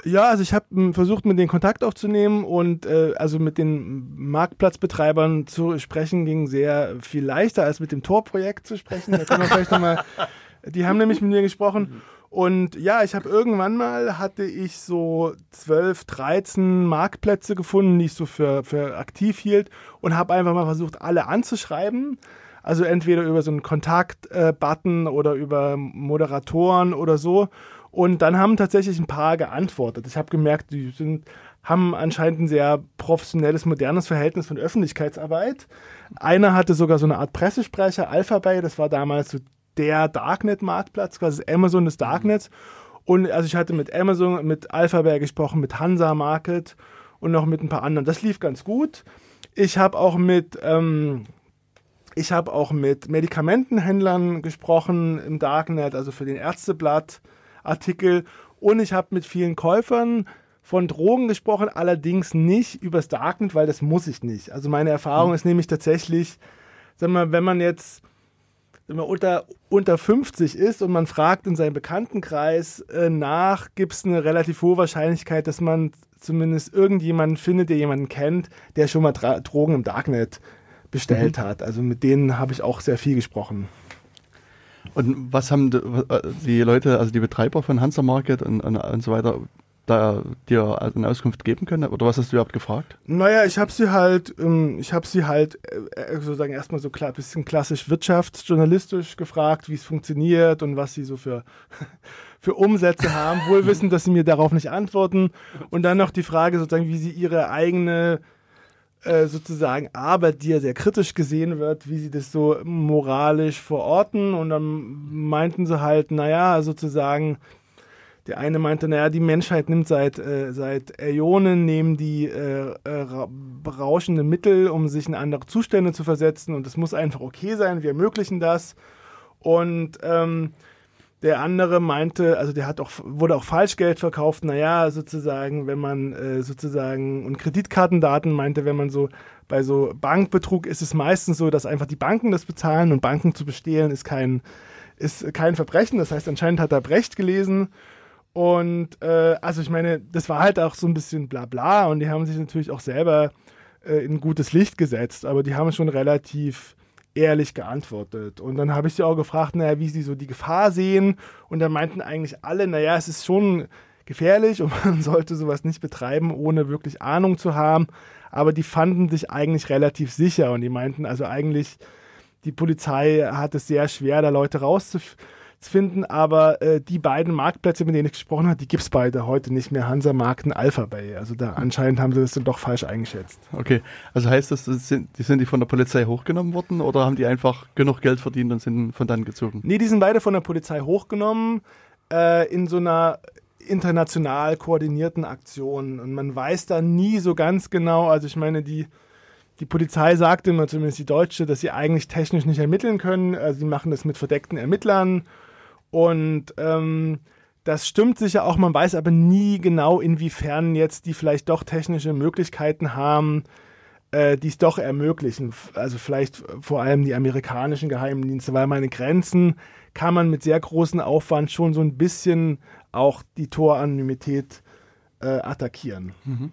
[SPEAKER 3] Ja, also ich habe hm, versucht, mit denen Kontakt aufzunehmen und äh, also mit den Marktplatzbetreibern zu sprechen ging sehr viel leichter als mit dem Tor-Projekt zu sprechen. Da können wir vielleicht nochmal, die haben nämlich mit mir gesprochen und ja, ich habe irgendwann mal, hatte ich so 12, 13 Marktplätze gefunden, die ich so für, für aktiv hielt und habe einfach mal versucht, alle anzuschreiben. Also entweder über so einen Kontakt-Button oder über Moderatoren oder so. Und dann haben tatsächlich ein paar geantwortet. Ich habe gemerkt, die sind, haben anscheinend ein sehr professionelles, modernes Verhältnis von Öffentlichkeitsarbeit. Einer hatte sogar so eine Art Pressesprecher, Alphabay, das war damals so der Darknet-Marktplatz, quasi Amazon des Darknets. Und also ich hatte mit Amazon, mit Alphabet gesprochen, mit Hansa Market und noch mit ein paar anderen. Das lief ganz gut. Ich habe auch mit ähm, ich habe auch mit Medikamentenhändlern gesprochen im Darknet, also für den Ärzteblatt Artikel. Und ich habe mit vielen Käufern von Drogen gesprochen, allerdings nicht übers Darknet, weil das muss ich nicht. Also meine Erfahrung mhm. ist nämlich tatsächlich, sag mal, wenn man jetzt unter, unter 50 ist und man fragt in seinem Bekanntenkreis äh, nach, gibt es eine relativ hohe Wahrscheinlichkeit, dass man zumindest irgendjemanden findet, der jemanden kennt, der schon mal Dra Drogen im Darknet bestellt mhm. hat. Also mit denen habe ich auch sehr viel gesprochen.
[SPEAKER 1] Und was haben die Leute, also die Betreiber von Hansa Market und, und, und so weiter, da dir eine Auskunft geben können? Oder was hast du überhaupt gefragt?
[SPEAKER 3] Naja, ich habe sie halt, ähm, ich habe sie halt äh, äh, sozusagen erstmal so ein bisschen klassisch wirtschaftsjournalistisch gefragt, wie es funktioniert und was sie so für, für Umsätze haben, wohl wissen, dass sie mir darauf nicht antworten. Und dann noch die Frage sozusagen, wie sie ihre eigene äh, sozusagen Arbeit, die ja sehr kritisch gesehen wird, wie sie das so moralisch verorten. Und dann meinten sie halt, naja, sozusagen, der eine meinte, naja, die Menschheit nimmt seit, äh, seit Äonen, nehmen die äh, äh, berauschende Mittel, um sich in andere Zustände zu versetzen und es muss einfach okay sein, wir ermöglichen das. Und ähm, Der andere meinte, also der hat auch, wurde auch Falschgeld verkauft, naja, sozusagen, wenn man äh, sozusagen, und Kreditkartendaten meinte, wenn man so bei so Bankbetrug ist es meistens so, dass einfach die Banken das bezahlen und Banken zu bestehlen ist kein, ist kein Verbrechen. Das heißt, anscheinend hat er Brecht gelesen. Und äh, also ich meine, das war halt auch so ein bisschen bla bla und die haben sich natürlich auch selber äh, in gutes Licht gesetzt, aber die haben schon relativ ehrlich geantwortet. Und dann habe ich sie auch gefragt, naja, wie sie so die Gefahr sehen. Und da meinten eigentlich alle, naja, es ist schon gefährlich und man sollte sowas nicht betreiben, ohne wirklich Ahnung zu haben. Aber die fanden sich eigentlich relativ sicher und die meinten also eigentlich, die Polizei hat es sehr schwer, da Leute rauszufinden, aber äh, die beiden Marktplätze, mit denen ich gesprochen habe, die gibt es beide heute nicht mehr, Hansa Markt und Alpha Bay. Also da anscheinend haben sie das dann doch falsch eingeschätzt.
[SPEAKER 1] Okay, also heißt das, das sind, die sind die von der Polizei hochgenommen worden oder haben die einfach genug Geld verdient und sind von dann gezogen?
[SPEAKER 3] Nee, die sind beide von der Polizei hochgenommen äh, in so einer international koordinierten Aktionen. Und man weiß da nie so ganz genau, also ich meine, die, die Polizei sagt immer, zumindest die Deutsche, dass sie eigentlich technisch nicht ermitteln können. Also sie machen das mit verdeckten Ermittlern. Und ähm, das stimmt sicher auch, man weiß aber nie genau, inwiefern jetzt die vielleicht doch technische Möglichkeiten haben, äh, die es doch ermöglichen. Also vielleicht vor allem die amerikanischen Geheimdienste, weil meine Grenzen kann man mit sehr großem Aufwand schon so ein bisschen auch die Toranonymität äh, attackieren. Mhm.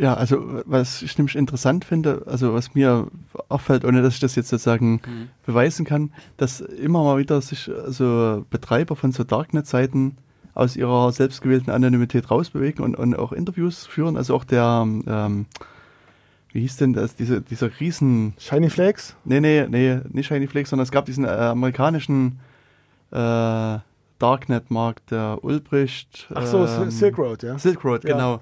[SPEAKER 1] Ja, also was ich nämlich interessant finde, also was mir auffällt, ohne dass ich das jetzt sozusagen mhm. beweisen kann, dass immer mal wieder sich also Betreiber von so Darknet-Seiten aus ihrer selbstgewählten Anonymität rausbewegen und, und auch Interviews führen. Also auch der, ähm, wie hieß denn das, diese, dieser riesen...
[SPEAKER 3] Shiny Flakes?
[SPEAKER 1] Nee, nee, nee, nicht Shiny Flakes, sondern es gab diesen äh, amerikanischen äh, Darknet-Markt, der Ulbricht.
[SPEAKER 3] Ach so, ähm, Silk Road, ja.
[SPEAKER 1] Silk Road, ja. genau.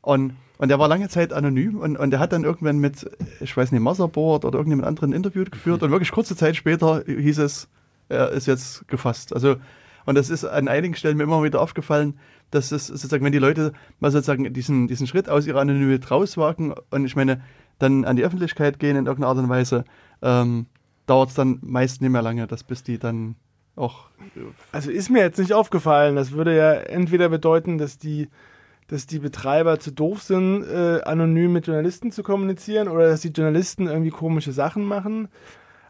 [SPEAKER 1] Und, und der war lange Zeit anonym und, und der hat dann irgendwann mit, ich weiß nicht, Motherboard oder irgendjemand anderen ein Interview geführt mhm. und wirklich kurze Zeit später hieß es, er ist jetzt gefasst. Also, und das ist an einigen Stellen mir immer wieder aufgefallen, dass es sozusagen, wenn die Leute mal sozusagen diesen, diesen Schritt aus ihrer Anonymität rauswagen und ich meine, dann an die Öffentlichkeit gehen in irgendeiner Art und Weise, ähm, dauert es dann meist nicht mehr lange, dass bis die dann auch.
[SPEAKER 3] Also ist mir jetzt nicht aufgefallen. Das würde ja entweder bedeuten, dass die, dass die Betreiber zu doof sind, äh, anonym mit Journalisten zu kommunizieren oder dass die Journalisten irgendwie komische Sachen machen.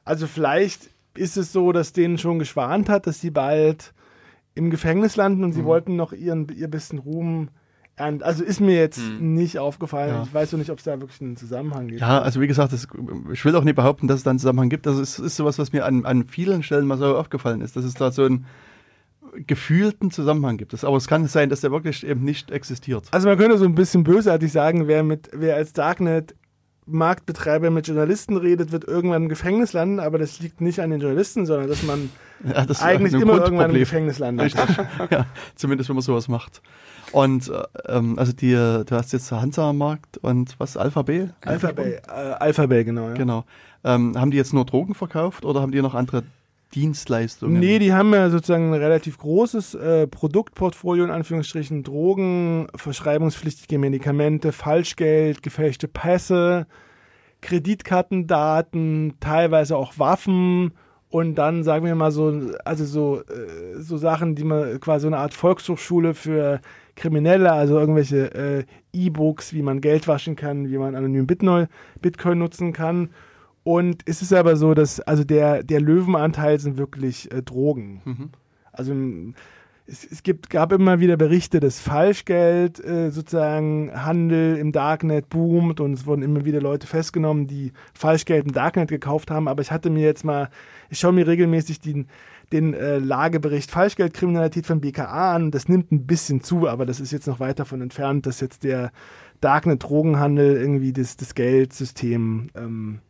[SPEAKER 3] Also vielleicht ist es so, dass denen schon geschwant hat, dass sie bald im Gefängnis landen und sie mhm. wollten noch ihren, ihr bisschen Ruhm also ist mir jetzt hm. nicht aufgefallen. Ja. Ich weiß noch nicht, ob es da wirklich einen Zusammenhang gibt.
[SPEAKER 1] Ja, also wie gesagt, das, ich will auch nicht behaupten, dass es da einen Zusammenhang gibt. Das ist, ist sowas, was mir an, an vielen Stellen mal so aufgefallen ist, dass es da so einen gefühlten Zusammenhang gibt. Das, aber es kann sein, dass der wirklich eben nicht existiert.
[SPEAKER 3] Also man könnte so ein bisschen bösartig sagen, wer, mit, wer als Darknet Marktbetreiber mit Journalisten redet, wird irgendwann im Gefängnis landen, aber das liegt nicht an den Journalisten, sondern dass man ja, das eigentlich immer irgendwann im Gefängnis landet.
[SPEAKER 1] ja, zumindest wenn man sowas macht. Und ähm, also die, du hast jetzt Hansa-Markt und was, Alpha B?
[SPEAKER 3] Alpha B, äh, Alpha B, genau.
[SPEAKER 1] Ja. Genau. Ähm, haben die jetzt nur Drogen verkauft oder haben die noch andere Dienstleistungen?
[SPEAKER 3] Nee, die haben ja sozusagen ein relativ großes äh, Produktportfolio, in Anführungsstrichen Drogen, verschreibungspflichtige Medikamente, Falschgeld, gefälschte Pässe, Kreditkartendaten, teilweise auch Waffen und dann sagen wir mal so, also so, äh, so Sachen, die man quasi so eine Art Volkshochschule für Kriminelle, also irgendwelche äh, E-Books, wie man Geld waschen kann, wie man anonym Bitcoin, Bitcoin nutzen kann. Und es ist aber so, dass also der, der Löwenanteil sind wirklich äh, Drogen. Mhm. Also es, es, gibt, gab immer wieder Berichte, dass Falschgeld äh, sozusagen Handel im Darknet boomt und es wurden immer wieder Leute festgenommen, die Falschgeld im Darknet gekauft haben. Aber ich hatte mir jetzt mal, ich schaue mir regelmäßig den den äh, Lagebericht Falschgeldkriminalität von BKA an. Das nimmt ein bisschen zu, aber das ist jetzt noch weit davon entfernt, dass jetzt der Darknet-Drogenhandel irgendwie das, das Geldsystem ähm,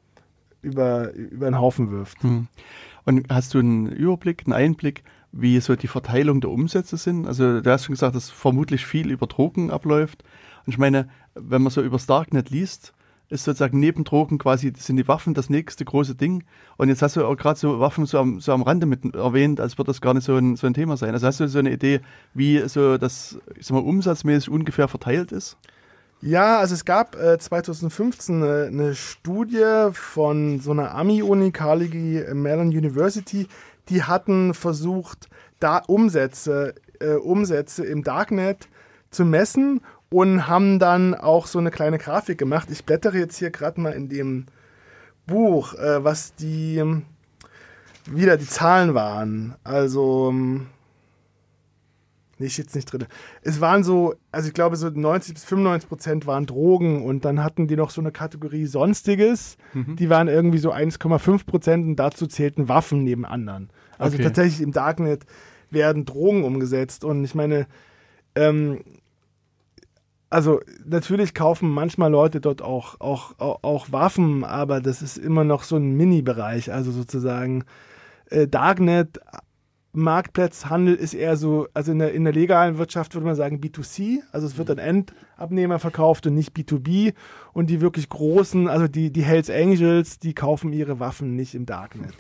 [SPEAKER 3] über, über den Haufen wirft. Hm.
[SPEAKER 1] Und hast du einen Überblick, einen Einblick, wie so die Verteilung der Umsätze sind? Also du hast schon gesagt, dass vermutlich viel über Drogen abläuft. Und ich meine, wenn man so über das Darknet liest, ist sozusagen neben Drogen quasi, sind die Waffen das nächste große Ding. Und jetzt hast du auch gerade so Waffen so am, so am Rande mit erwähnt, als wird das gar nicht so ein, so ein Thema sein. Also hast du so eine Idee, wie so das, ich sag mal, umsatzmäßig ungefähr verteilt ist?
[SPEAKER 3] Ja, also es gab äh, 2015 eine, eine, Studie von so einer Ami-Uni, Carnegie Mellon University, die hatten versucht, da Umsätze, äh, Umsätze im Darknet zu messen und haben dann auch so eine kleine Grafik gemacht. Ich blättere jetzt hier gerade mal in dem Buch, äh, was die wieder die Zahlen waren. Also ähm, Nee, steht nicht drin. Es waren so, also ich glaube, so 90 bis 95 Prozent waren Drogen und dann hatten die noch so eine Kategorie Sonstiges. Mhm. Die waren irgendwie so 1,5 Prozent und dazu zählten Waffen neben anderen. Also okay. tatsächlich im Darknet werden Drogen umgesetzt und ich meine, ähm, also natürlich kaufen manchmal Leute dort auch, auch, auch, auch Waffen, aber das ist immer noch so ein Mini-Bereich, also sozusagen äh, Darknet Marktplatzhandel ist eher so, also in der, in der legalen Wirtschaft würde man sagen B2C, also es wird an Endabnehmer verkauft und nicht B2B. Und die wirklich großen, also die, die Hells Angels, die kaufen ihre Waffen nicht im Darknet.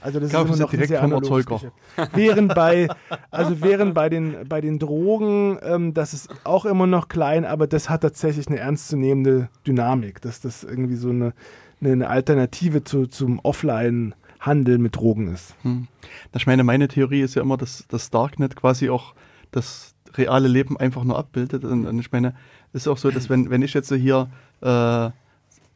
[SPEAKER 3] Also das
[SPEAKER 1] Kaufen
[SPEAKER 3] ist
[SPEAKER 1] immer noch direkt vom Erzeuger.
[SPEAKER 3] Während bei, also während bei den, bei den Drogen, ähm, das ist auch immer noch klein, aber das hat tatsächlich eine ernstzunehmende Dynamik, dass das irgendwie so eine, eine Alternative zu, zum Offline- Handel mit Drogen ist. Hm.
[SPEAKER 1] Ich meine, meine Theorie ist ja immer, dass das Darknet quasi auch das reale Leben einfach nur abbildet. Und, und ich meine, es ist auch so, dass wenn, wenn ich jetzt hier äh,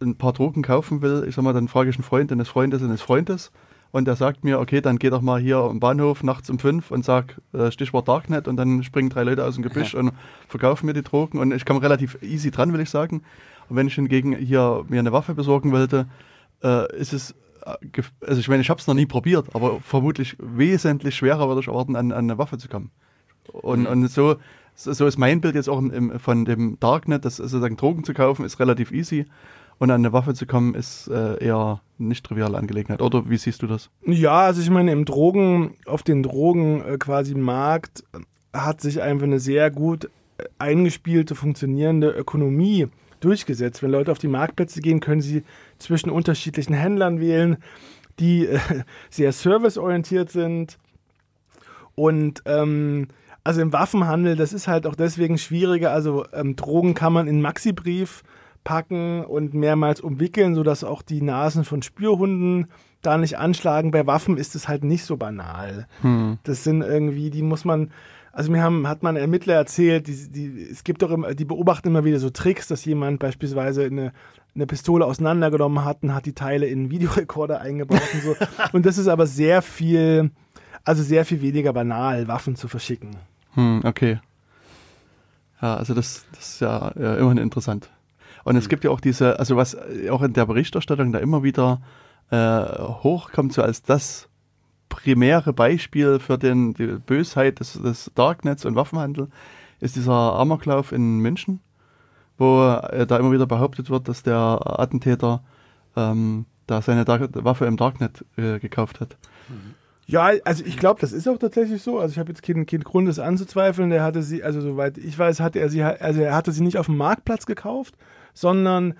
[SPEAKER 1] ein paar Drogen kaufen will, ich sag mal, dann frage ich einen Freund eines Freundes eines Freundes und der sagt mir, okay, dann geh doch mal hier am Bahnhof nachts um fünf und sag äh, Stichwort Darknet und dann springen drei Leute aus dem Gebüsch ja. und verkaufen mir die Drogen und ich komme relativ easy dran, will ich sagen. Und wenn ich hingegen hier mir eine Waffe besorgen wollte, äh, ist es also ich meine, ich habe es noch nie probiert, aber vermutlich wesentlich schwerer würde ich erwarten, an, an eine Waffe zu kommen. Und, mhm. und so, so ist mein Bild jetzt auch im, von dem Darknet, dass sozusagen Drogen zu kaufen ist relativ easy und an eine Waffe zu kommen ist äh, eher nicht triviale Angelegenheit. Oder wie siehst du das?
[SPEAKER 3] Ja, also ich meine, im Drogen, auf den Drogen äh, quasi Markt hat sich einfach eine sehr gut äh, eingespielte, funktionierende Ökonomie durchgesetzt. Wenn Leute auf die Marktplätze gehen, können sie zwischen unterschiedlichen Händlern wählen, die äh, sehr serviceorientiert sind. Und ähm, also im Waffenhandel, das ist halt auch deswegen schwieriger. Also ähm, Drogen kann man in Maxi-Brief packen und mehrmals umwickeln, sodass auch die Nasen von Spürhunden da nicht anschlagen. Bei Waffen ist es halt nicht so banal. Hm. Das sind irgendwie, die muss man, also mir haben, hat man Ermittler erzählt, die, die, es gibt doch immer, die beobachten immer wieder so Tricks, dass jemand beispielsweise eine, eine Pistole auseinandergenommen hat und hat die Teile in einen Videorekorder eingebaut und so. und das ist aber sehr viel, also sehr viel weniger banal, Waffen zu verschicken.
[SPEAKER 1] Hm, okay. Ja, also das, das ist ja, ja immerhin interessant. Und es hm. gibt ja auch diese, also was auch in der Berichterstattung da immer wieder äh, hochkommt, so als das primäre Beispiel für den, die Bösheit des, des Darknets und Waffenhandel ist dieser Amoklauf in München, wo äh, da immer wieder behauptet wird, dass der Attentäter ähm, da seine Dark Waffe im Darknet äh, gekauft hat.
[SPEAKER 3] Ja, also ich glaube, das ist auch tatsächlich so. Also ich habe jetzt keinen, keinen Grund, das anzuzweifeln. Der hatte sie, also soweit ich weiß, hatte er sie, also er hatte sie nicht auf dem Marktplatz gekauft, sondern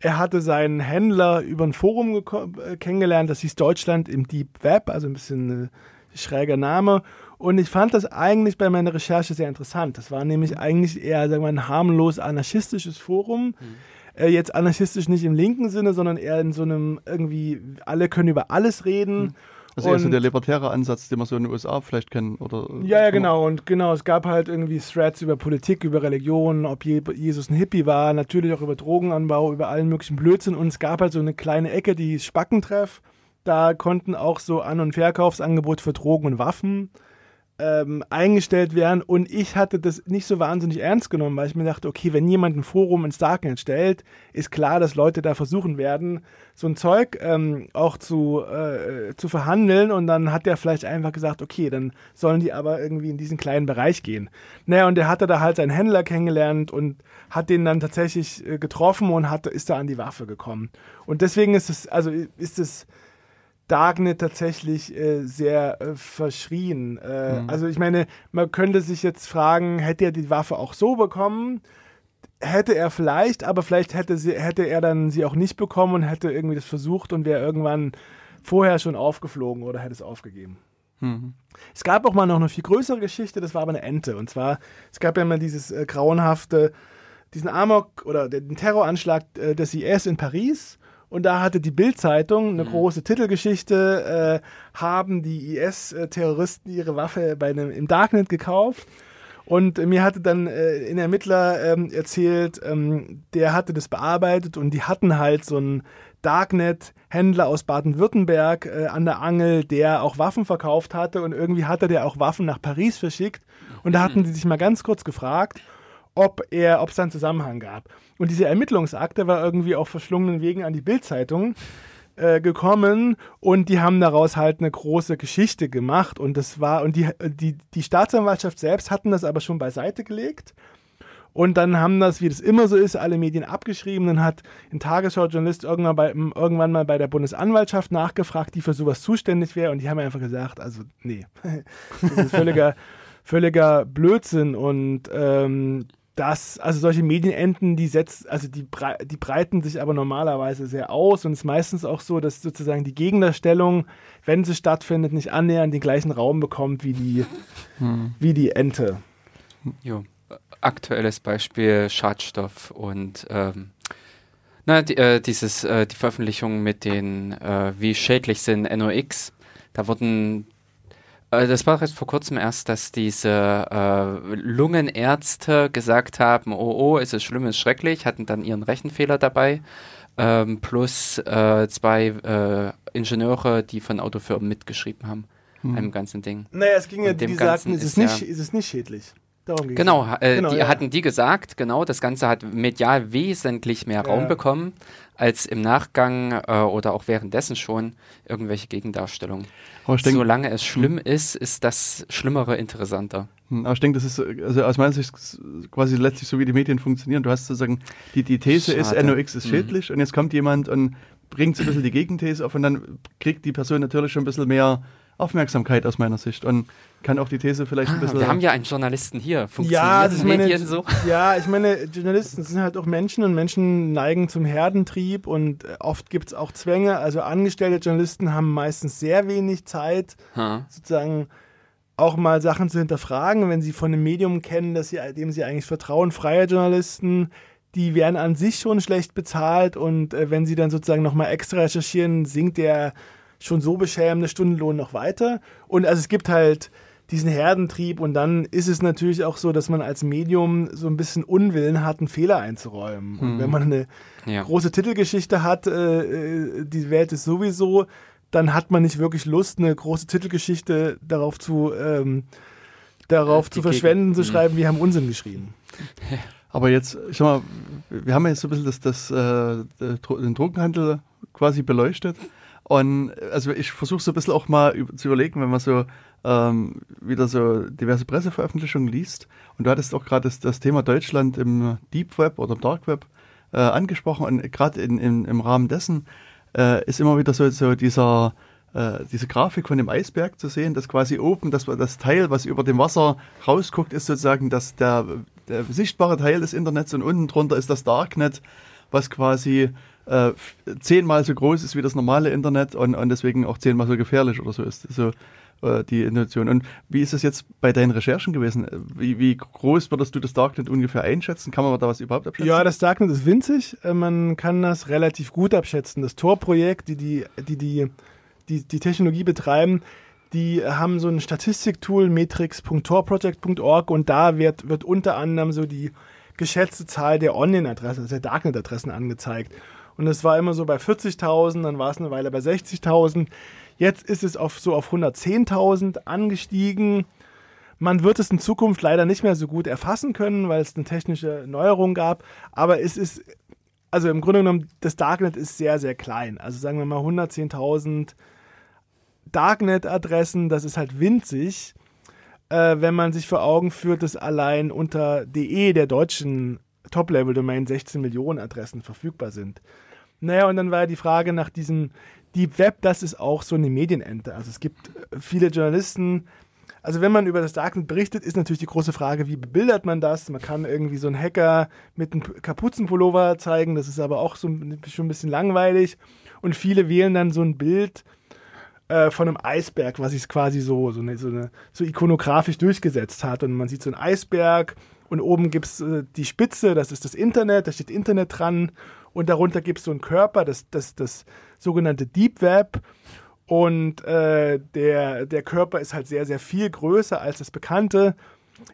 [SPEAKER 3] er hatte seinen Händler über ein Forum äh, kennengelernt, das hieß Deutschland im Deep Web, also ein bisschen äh, schräger Name. Und ich fand das eigentlich bei meiner Recherche sehr interessant. Das war nämlich eigentlich eher, sagen wir, ein harmlos anarchistisches Forum. Mhm. Äh, jetzt anarchistisch nicht im linken Sinne, sondern eher in so einem irgendwie, alle können über alles reden. Mhm.
[SPEAKER 1] Also eher so der libertäre Ansatz, den man so in den USA vielleicht kennen, oder?
[SPEAKER 3] Ja, ja, genau. Und genau, es gab halt irgendwie Threads über Politik, über Religion, ob Jesus ein Hippie war, natürlich auch über Drogenanbau, über allen möglichen Blödsinn. Und es gab halt so eine kleine Ecke, die Spackentreff. Da konnten auch so An- und Verkaufsangebote für Drogen und Waffen ähm, eingestellt werden. Und ich hatte das nicht so wahnsinnig ernst genommen, weil ich mir dachte, okay, wenn jemand ein Forum ins Darknet stellt, ist klar, dass Leute da versuchen werden, so ein Zeug ähm, auch zu, äh, zu verhandeln. Und dann hat der vielleicht einfach gesagt, okay, dann sollen die aber irgendwie in diesen kleinen Bereich gehen. Naja, und der hatte da halt seinen Händler kennengelernt und hat den dann tatsächlich äh, getroffen und hat, ist da an die Waffe gekommen. Und deswegen ist es, also ist es Darknet tatsächlich äh, sehr äh, verschrien. Äh, mhm. Also ich meine, man könnte sich jetzt fragen, hätte er die Waffe auch so bekommen? Hätte er vielleicht, aber vielleicht hätte, sie, hätte er dann sie auch nicht bekommen und hätte irgendwie das versucht und wäre irgendwann vorher schon aufgeflogen oder hätte es aufgegeben. Mhm. Es gab auch mal noch eine viel größere Geschichte, das war aber eine Ente. Und zwar, es gab ja mal dieses äh, grauenhafte, diesen Amok oder den Terroranschlag äh, des IS in Paris Und da hatte die Bild-Zeitung eine mhm. große Titelgeschichte, äh, haben die IS-Terroristen ihre Waffe bei einem, im Darknet gekauft. Und mir hatte dann äh, ein Ermittler ähm, erzählt, ähm, der hatte das bearbeitet und die hatten halt so einen Darknet-Händler aus Baden-Württemberg äh, an der Angel, der auch Waffen verkauft hatte und irgendwie hatte der auch Waffen nach Paris verschickt. Und da hatten die sich mal ganz kurz gefragt, ob er, ob es da einen Zusammenhang gab. Und diese Ermittlungsakte war irgendwie auf verschlungenen Wegen an die Bildzeitung äh, gekommen und die haben daraus halt eine große Geschichte gemacht und das war und die, die, die Staatsanwaltschaft selbst hatten das aber schon beiseite gelegt und dann haben das, wie das immer so ist, alle Medien abgeschrieben. Dann hat ein Tagesschau-Journalist irgendwann, bei, irgendwann mal bei der Bundesanwaltschaft nachgefragt, die für sowas zuständig wäre. Und die haben einfach gesagt, also nee, das ist völliger, völliger Blödsinn. Und ähm, das, also solche Medienenden, die setzt, also die, die breiten sich aber normalerweise sehr aus und es ist meistens auch so, dass sozusagen die Gegnerstellung, wenn sie stattfindet, nicht annähernd den gleichen Raum bekommt wie die, hm. wie die Ente.
[SPEAKER 2] Jo. Aktuelles Beispiel Schadstoff und ähm, na, die, äh, dieses, äh, die Veröffentlichung mit den, äh, wie schädlich sind NOx. Da wurden das war jetzt vor kurzem erst, dass diese äh, Lungenärzte gesagt haben, oh, oh, ist es schlimm, ist schrecklich, hatten dann ihren Rechenfehler dabei, ähm, plus äh, zwei äh, Ingenieure, die von Autofirmen mitgeschrieben haben, hm. einem ganzen Ding.
[SPEAKER 3] Naja, es ging ja, die sagten, ist es, nicht, ja, ist es nicht schädlich.
[SPEAKER 2] Darum genau, äh, genau, die ja. hatten die gesagt, genau, das Ganze hat medial wesentlich mehr Raum bekommen, als im Nachgang äh, oder auch währenddessen schon irgendwelche Gegendarstellungen. Denk, Solange es schlimm hm. ist, ist das Schlimmere interessanter.
[SPEAKER 1] Hm, aber ich denke, das ist also aus meiner Sicht quasi letztlich so, wie die Medien funktionieren. Du hast sozusagen, die, die These Schade. ist, NOx ist hm. schädlich mhm. und jetzt kommt jemand und bringt so ein bisschen die Gegenthese auf und dann kriegt die Person natürlich schon ein bisschen mehr Aufmerksamkeit aus meiner Sicht und kann auch die These vielleicht ein ah, bisschen.
[SPEAKER 2] Wir haben ja einen Journalisten hier.
[SPEAKER 3] Funktioniert ja, das Medien meine, so? Ja, ich meine, Journalisten sind halt auch Menschen und Menschen neigen zum Herdentrieb und äh, oft gibt es auch Zwänge. Also angestellte Journalisten haben meistens sehr wenig Zeit, ha. sozusagen auch mal Sachen zu hinterfragen, wenn sie von einem Medium kennen, dass sie, dem sie eigentlich vertrauen. Freie Journalisten, die werden an sich schon schlecht bezahlt und äh, wenn sie dann sozusagen nochmal extra recherchieren, sinkt der schon so beschämende Stundenlohn noch weiter. Und also es gibt halt diesen Herdentrieb und dann ist es natürlich auch so, dass man als Medium so ein bisschen Unwillen hat, einen Fehler einzuräumen. Und hm. wenn man eine ja. große Titelgeschichte hat, äh, äh, die Welt ist sowieso, dann hat man nicht wirklich Lust, eine große Titelgeschichte darauf zu, ähm, darauf ja, zu verschwenden, zu hm. schreiben, wir haben Unsinn geschrieben.
[SPEAKER 1] Aber jetzt, ich sag mal, wir haben jetzt so ein bisschen das, das, äh, den Drogenhandel quasi beleuchtet. Und also ich versuche so ein bisschen auch mal zu überlegen, wenn man so ähm, wieder so diverse Presseveröffentlichungen liest. Und du hattest auch gerade das, das, Thema Deutschland im Deep Web oder im Dark Web äh, angesprochen. Und gerade im Rahmen dessen äh, ist immer wieder so, so dieser, äh, diese Grafik von dem Eisberg zu sehen, dass quasi oben das, das Teil, was über dem Wasser rausguckt, ist sozusagen das, der, der sichtbare Teil des Internets und unten drunter ist das Darknet, was quasi äh, zehnmal so groß ist wie das normale Internet und, und deswegen auch zehnmal so gefährlich oder so ist so äh, die Intention. Und wie ist es jetzt bei deinen Recherchen gewesen? Wie, wie groß würdest du das Darknet ungefähr einschätzen? Kann man da was überhaupt abschätzen?
[SPEAKER 3] Ja, das Darknet ist winzig. Äh, man kann das relativ gut abschätzen. Das Tor-Projekt, die die, die, die, die, die Technologie betreiben, die haben so ein Statistiktool, metrics.torproject.org und da wird, wird unter anderem so die geschätzte Zahl der Online-Adressen, also der Darknet-Adressen angezeigt. Und es war immer so bei 40.000, dann war es eine Weile bei 60.000. Jetzt ist es auf, so auf 110.000 angestiegen. Man wird es in Zukunft leider nicht mehr so gut erfassen können, weil es eine technische Neuerung gab. Aber es ist, also im Grunde genommen, das Darknet ist sehr, sehr klein. Also sagen wir mal 110.000 Darknet-Adressen, das ist halt winzig, äh, wenn man sich vor Augen führt, dass allein unter DE der deutschen Top-Level-Domain 16 Millionen Adressen verfügbar sind. Naja, und dann war ja die Frage nach diesem Deep Web, das ist auch so eine Medienente. Also es gibt äh, viele Journalisten, also wenn man über das Darknet berichtet, ist natürlich die große Frage, wie bebildert man das? Man kann irgendwie so einen Hacker mit einem Kapuzenpullover zeigen, das ist aber auch so schon ein bisschen langweilig. Und viele wählen dann so ein Bild äh, von einem Eisberg, was sich quasi so, so, eine, so, eine, so ikonografisch durchgesetzt hat. Und man sieht so einen Eisberg und oben gibt es äh, die Spitze, das ist das Internet, da steht Internet dran und darunter gibt es so einen Körper, das, das, das sogenannte Deep Web. Und äh, der, der Körper ist halt sehr, sehr viel größer als das bekannte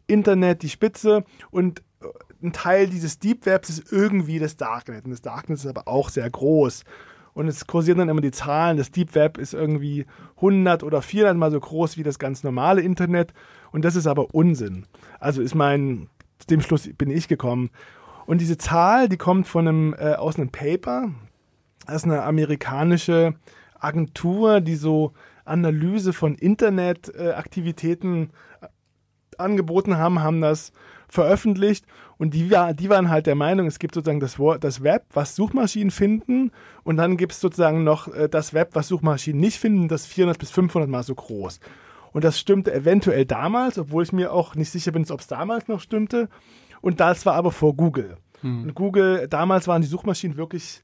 [SPEAKER 3] Internet, die Spitze. Und äh, ein Teil dieses Deep Webs ist irgendwie das Darknet. Und das Darknet ist aber auch sehr groß. Und es kursieren dann immer die Zahlen. Das Deep Web ist irgendwie 100 oder 400 mal so groß wie das ganz normale Internet. Und das ist aber Unsinn. Also ist mein, zu dem Schluss bin ich gekommen. Und diese Zahl, die kommt von einem, äh, aus einem Paper. Das ist eine amerikanische Agentur, die so Analyse von Internetaktivitäten äh, angeboten haben, haben das veröffentlicht und die, die waren halt der Meinung, es gibt sozusagen das, das Web, was Suchmaschinen finden und dann gibt es sozusagen noch äh, das Web, was Suchmaschinen nicht finden, das 400 bis 500 mal so groß. Und das stimmte eventuell damals, obwohl ich mir auch nicht sicher bin, ob es damals noch stimmte. Und das war aber vor Google. Hm. Und Google, damals waren die Suchmaschinen wirklich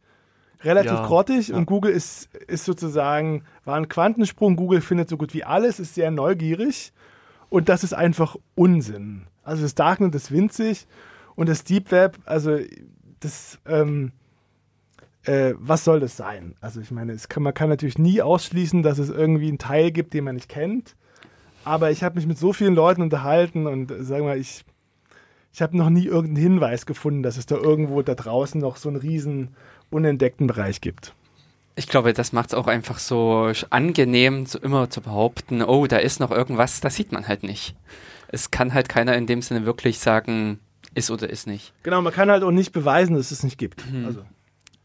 [SPEAKER 3] relativ ja, grottig ja. und Google ist, ist sozusagen, war ein Quantensprung. Google findet so gut wie alles, ist sehr neugierig und das ist einfach Unsinn. Also das Darknet ist winzig und das Deep Web, also das, ähm, äh, was soll das sein? Also ich meine, kann, man kann natürlich nie ausschließen, dass es irgendwie einen Teil gibt, den man nicht kennt. Aber ich habe mich mit so vielen Leuten unterhalten und äh, sagen wir, ich ich habe noch nie irgendeinen Hinweis gefunden, dass es da irgendwo da draußen noch so einen riesen unentdeckten Bereich gibt.
[SPEAKER 2] Ich glaube, das macht es auch einfach so angenehm, so immer zu behaupten, oh, da ist noch irgendwas, das sieht man halt nicht. Es kann halt keiner in dem Sinne wirklich sagen, ist oder ist nicht.
[SPEAKER 3] Genau, man kann halt auch nicht beweisen, dass es nicht gibt. Mhm. Also.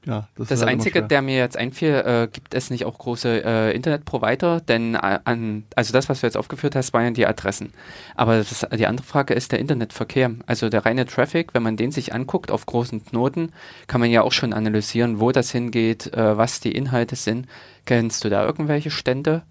[SPEAKER 2] Ja, das, das Einzige, der mir jetzt einfiel, äh, gibt es nicht auch große äh, Internetprovider? Denn äh, an, also das, was du jetzt aufgeführt hast, waren ja die Adressen. Aber das, die andere Frage ist der Internetverkehr. Also der reine Traffic, wenn man den sich anguckt auf großen Knoten, kann man ja auch schon analysieren, wo das hingeht, äh, was die Inhalte sind. Kennst du da irgendwelche Stände?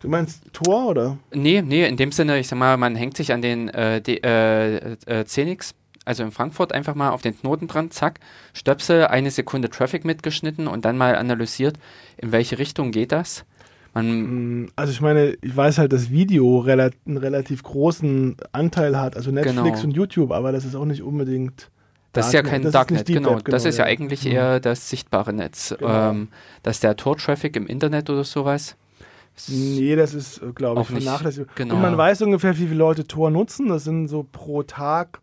[SPEAKER 3] Du meinst Tor oder?
[SPEAKER 2] Nee, nee, in dem Sinne, ich sag mal, man hängt sich an den äh, die, äh, äh, Zenix also in Frankfurt einfach mal auf den Knoten dran, zack, Stöpsel, eine Sekunde Traffic mitgeschnitten und dann mal analysiert, in welche Richtung geht das.
[SPEAKER 3] Man mm, also ich meine, ich weiß halt, dass Video rela einen relativ großen Anteil hat, also Netflix genau. und YouTube, aber das ist auch nicht unbedingt.
[SPEAKER 2] Das ist ja kein das Darknet, genau. Web, genau. Das ist ja, ja eigentlich ja. eher das sichtbare Netz. Genau. Ähm, dass der Tor-Traffic im Internet oder sowas.
[SPEAKER 3] Nee, das ist, äh, glaube ich, vernachlässigt. Genau. Und man weiß ungefähr, wie viele Leute Tor nutzen. Das sind so pro Tag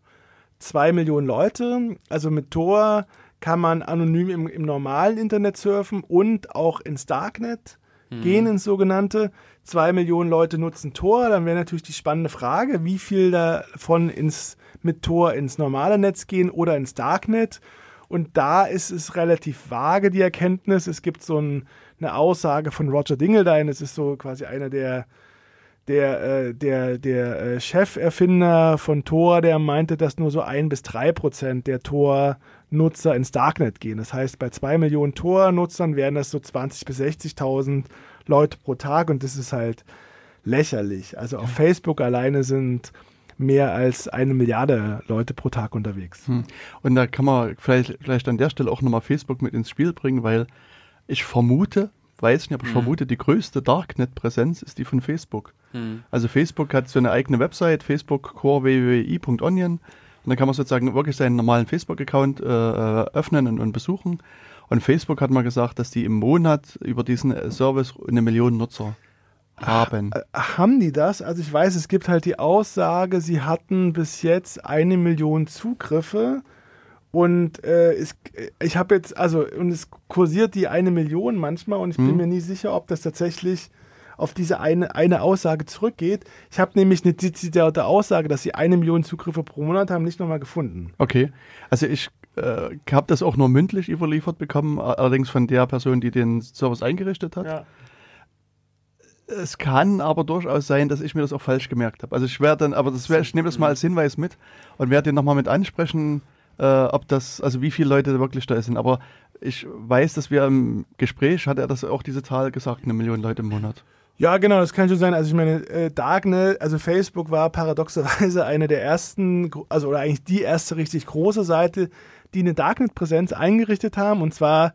[SPEAKER 3] zwei Millionen Leute. Also mit Tor kann man anonym im, im normalen Internet surfen und auch ins Darknet mhm. gehen, ins sogenannte. Zwei Millionen Leute nutzen Tor. Dann wäre natürlich die spannende Frage, wie viel davon ins, mit Tor ins normale Netz gehen oder ins Darknet. Und da ist es relativ vage, die Erkenntnis. Es gibt so ein, eine Aussage von Roger Dingledein, es ist so quasi einer der der, äh, der, der äh, Cheferfinder von Tor, der meinte, dass nur so ein bis drei Prozent der Tor-Nutzer ins Darknet gehen. Das heißt, bei zwei Millionen Tor-Nutzern wären das so 20.000 bis 60.000 Leute pro Tag und das ist halt lächerlich. Also auf Facebook alleine sind mehr als eine Milliarde Leute pro Tag unterwegs. Hm.
[SPEAKER 1] Und da kann man vielleicht, vielleicht an der Stelle auch nochmal Facebook mit ins Spiel bringen, weil ich vermute, weiß nicht, aber ich mhm. vermute, die größte Darknet-Präsenz ist die von Facebook. Mhm. Also Facebook hat so eine eigene Website, Facebook Core www.onion. Und dann kann man sozusagen wirklich seinen normalen Facebook-Account äh, äh, öffnen und, und, besuchen. Und Facebook hat mal gesagt, dass die im Monat über diesen äh, Service eine Million Nutzer haben.
[SPEAKER 3] Ach, äh, haben die das? Also ich weiß, es gibt halt die Aussage, sie hatten bis jetzt eine Million Zugriffe. Und äh, es, ich habe jetzt, also, und es kursiert die eine Million manchmal und ich hm. bin mir nie sicher, ob das tatsächlich auf diese eine, eine Aussage zurückgeht. Ich habe nämlich eine dezidierte Aussage, dass sie eine Million Zugriffe pro Monat haben, nicht nochmal gefunden.
[SPEAKER 1] Okay. Also ich äh, habe das auch nur mündlich überliefert bekommen, allerdings von der Person, die den Service eingerichtet hat. Ja. Es kann aber durchaus sein, dass ich mir das auch falsch gemerkt habe. Also ich werde dann, aber das wär, ich nehme das mal als Hinweis mit und werde den nochmal mit ansprechen äh, ob das, also wie viele Leute wirklich da sind. Aber ich weiß, dass wir im Gespräch, hat er das auch diese Zahl gesagt, eine Million Leute im Monat.
[SPEAKER 3] Ja, genau, das kann schon sein. Also ich meine, äh, Darknet, also Facebook war paradoxerweise eine der ersten, also oder eigentlich die erste richtig große Seite, die eine Darknet-Präsenz eingerichtet haben. Und zwar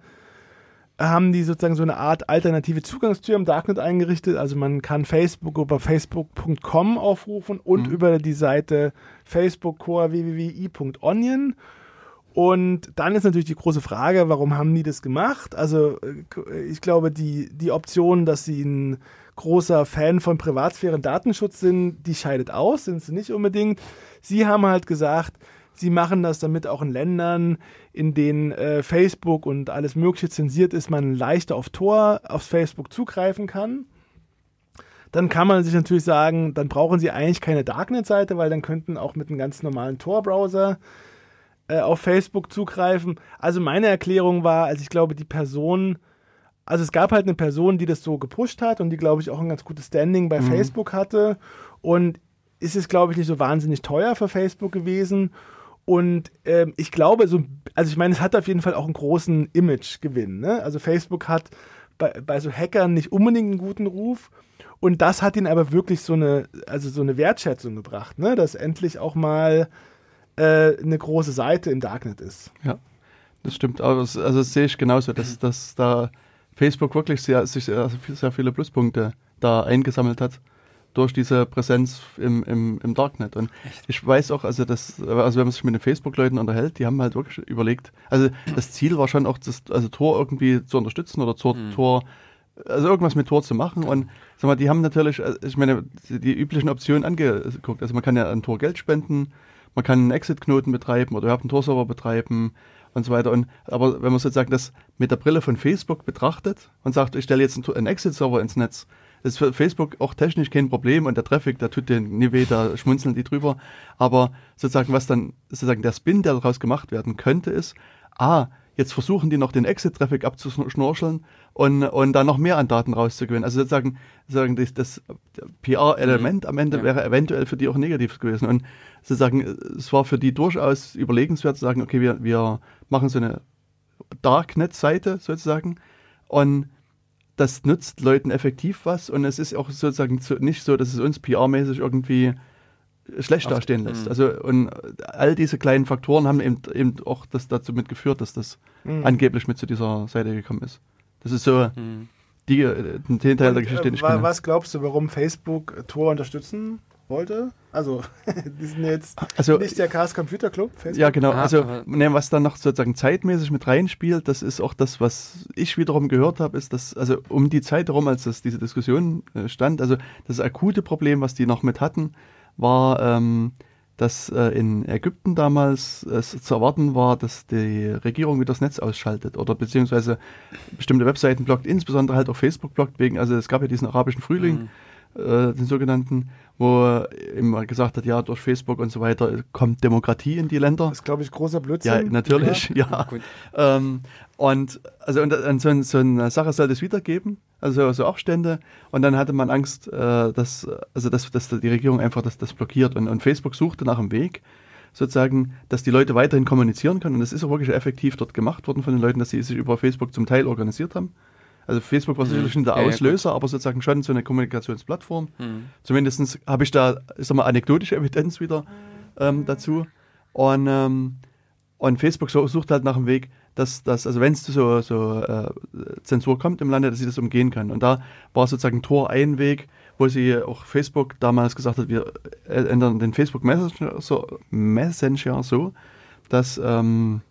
[SPEAKER 3] haben die sozusagen so eine Art alternative Zugangstür im Darknet eingerichtet. Also man kann Facebook über facebook.com aufrufen und mhm. über die Seite Facebook Core www.i.onion. Und dann ist natürlich die große Frage, warum haben die das gemacht? Also äh, ich glaube, die, die Option, dass sie ein großer Fan von Privatsphäre und Datenschutz sind, die scheidet aus, sind sie nicht unbedingt. Sie haben halt gesagt, sie machen das, damit auch in Ländern, in denen äh, Facebook und alles Mögliche zensiert ist, man leichter auf Tor, auf Facebook zugreifen kann. Dann kann man sich natürlich sagen, dann brauchen sie eigentlich keine Darknet-Seite, weil dann könnten auch mit einem ganz normalen Tor-Browser äh, auf Facebook zugreifen. Also meine Erklärung war, also ich glaube, die Person, also es gab halt eine Person, die das so gepusht hat und die, glaube ich, auch ein ganz gutes Standing bei mhm. Facebook hatte. Und ist es, glaube ich, nicht so wahnsinnig teuer für Facebook gewesen. Und ähm, ich glaube, so, also ich meine, es hat auf jeden Fall auch einen großen Imagegewinn. Ne? Also Facebook hat bei, bei so Hackern nicht unbedingt einen guten Ruf. Und das hat ihn aber wirklich so eine, also so eine Wertschätzung gebracht, ne? dass endlich auch mal äh, eine große Seite im Darknet ist.
[SPEAKER 1] Ja, das stimmt. Aber das, also das sehe ich genauso, dass, dass da Facebook wirklich sehr, sich sehr, sehr viele Pluspunkte da eingesammelt hat durch diese Präsenz im, im, im Darknet. Und Echt? ich weiß auch, also das, also wenn man sich mit den Facebook-Leuten unterhält, die haben halt wirklich überlegt, also das Ziel war schon auch, das, also Tor irgendwie zu unterstützen oder Tor, mhm. Tor also irgendwas mit Tor zu machen. Und sag mal, die haben natürlich, äh, ich meine, die üblichen Optionen angeguckt. Also man kann ja ein Tor Geld spenden, man kann einen Exit-Knoten betreiben oder überhaupt einen Tor-Server betreiben und so weiter. Und, aber wenn man sozusagen das mit der Brille von Facebook betrachtet und sagt, ich stelle jetzt einen, einen Exit-Server ins Netz, das ist für Facebook auch technisch kein Problem und der Traffic, der tut den nie weh, da schmunzeln die drüber. Aber sozusagen, was dann sozusagen der Spin, der daraus gemacht werden könnte, ist, ah, Jetzt versuchen die noch den Exit-Traffic abzuschnorcheln und, und dann noch mehr an Daten rauszugewinnen. Also sozusagen, sozusagen das, das PR-Element mhm. am Ende ja. wäre eventuell für die auch negativ gewesen. Und sozusagen, es war für die durchaus überlegenswert zu sagen, okay, wir, wir machen so eine Darknet-Seite sozusagen und das nützt Leuten effektiv was und es ist auch sozusagen nicht so, dass es uns PR-mäßig irgendwie schlecht Auf, dastehen lässt. Mhm. Also und all diese kleinen Faktoren haben eben, eben auch das dazu mitgeführt, dass das mh. angeblich mit zu dieser Seite gekommen ist. Das ist so mhm. die, äh, den Teil und, der Geschichte, den
[SPEAKER 3] ich kenne. Was glaubst du, warum Facebook Tor unterstützen wollte? Also, die sind jetzt also, nicht der Chaos Computer Club.
[SPEAKER 1] Facebook. Ja, genau. Also, ne, was dann noch sozusagen zeitmäßig mit reinspielt, das ist auch das, was ich wiederum gehört habe, ist, dass, also um die Zeit herum, als das, diese Diskussion äh, stand, also das akute Problem, was die noch mit hatten, war, ähm, dass äh, in Ägypten damals es zu erwarten war, dass die Regierung wieder das Netz ausschaltet oder beziehungsweise bestimmte Webseiten blockt, insbesondere halt auch Facebook blockt, wegen, also es gab ja diesen arabischen Frühling, mhm. Äh, den sogenannten, wo immer gesagt hat, ja, durch Facebook und so weiter kommt Demokratie in die Länder.
[SPEAKER 3] Das ist, glaube ich, großer Blödsinn. Ja,
[SPEAKER 1] natürlich, ja. ja. Ähm, und also und, und so, so, eine Sache soll es wieder geben, also so Aufstände. Und dann hatte man Angst, äh, dass, also dass, dass die Regierung einfach das, das blockiert. Und, und Facebook suchte nach einem Weg, sozusagen, dass die Leute weiterhin kommunizieren können. Und das ist auch wirklich effektiv dort gemacht worden von den Leuten, dass sie sich über Facebook zum Teil organisiert haben. Also Facebook war mhm. sicherlich nicht der Auslöser, ja, aber sozusagen schon so eine Kommunikationsplattform. Mhm. Zumindest habe ich da, ich sag mal, anekdotische Evidenz wieder ähm, dazu. Und, ähm, und Facebook sucht halt nach einem Weg, dass, dass also wenn es zu so, so äh, Zensur kommt im Lande, dass sie das umgehen kann. Und da war sozusagen Tor ein Weg, wo sie auch Facebook damals gesagt hat, wir äh, ändern den Facebook Messenger so, Messenger so dass ähm,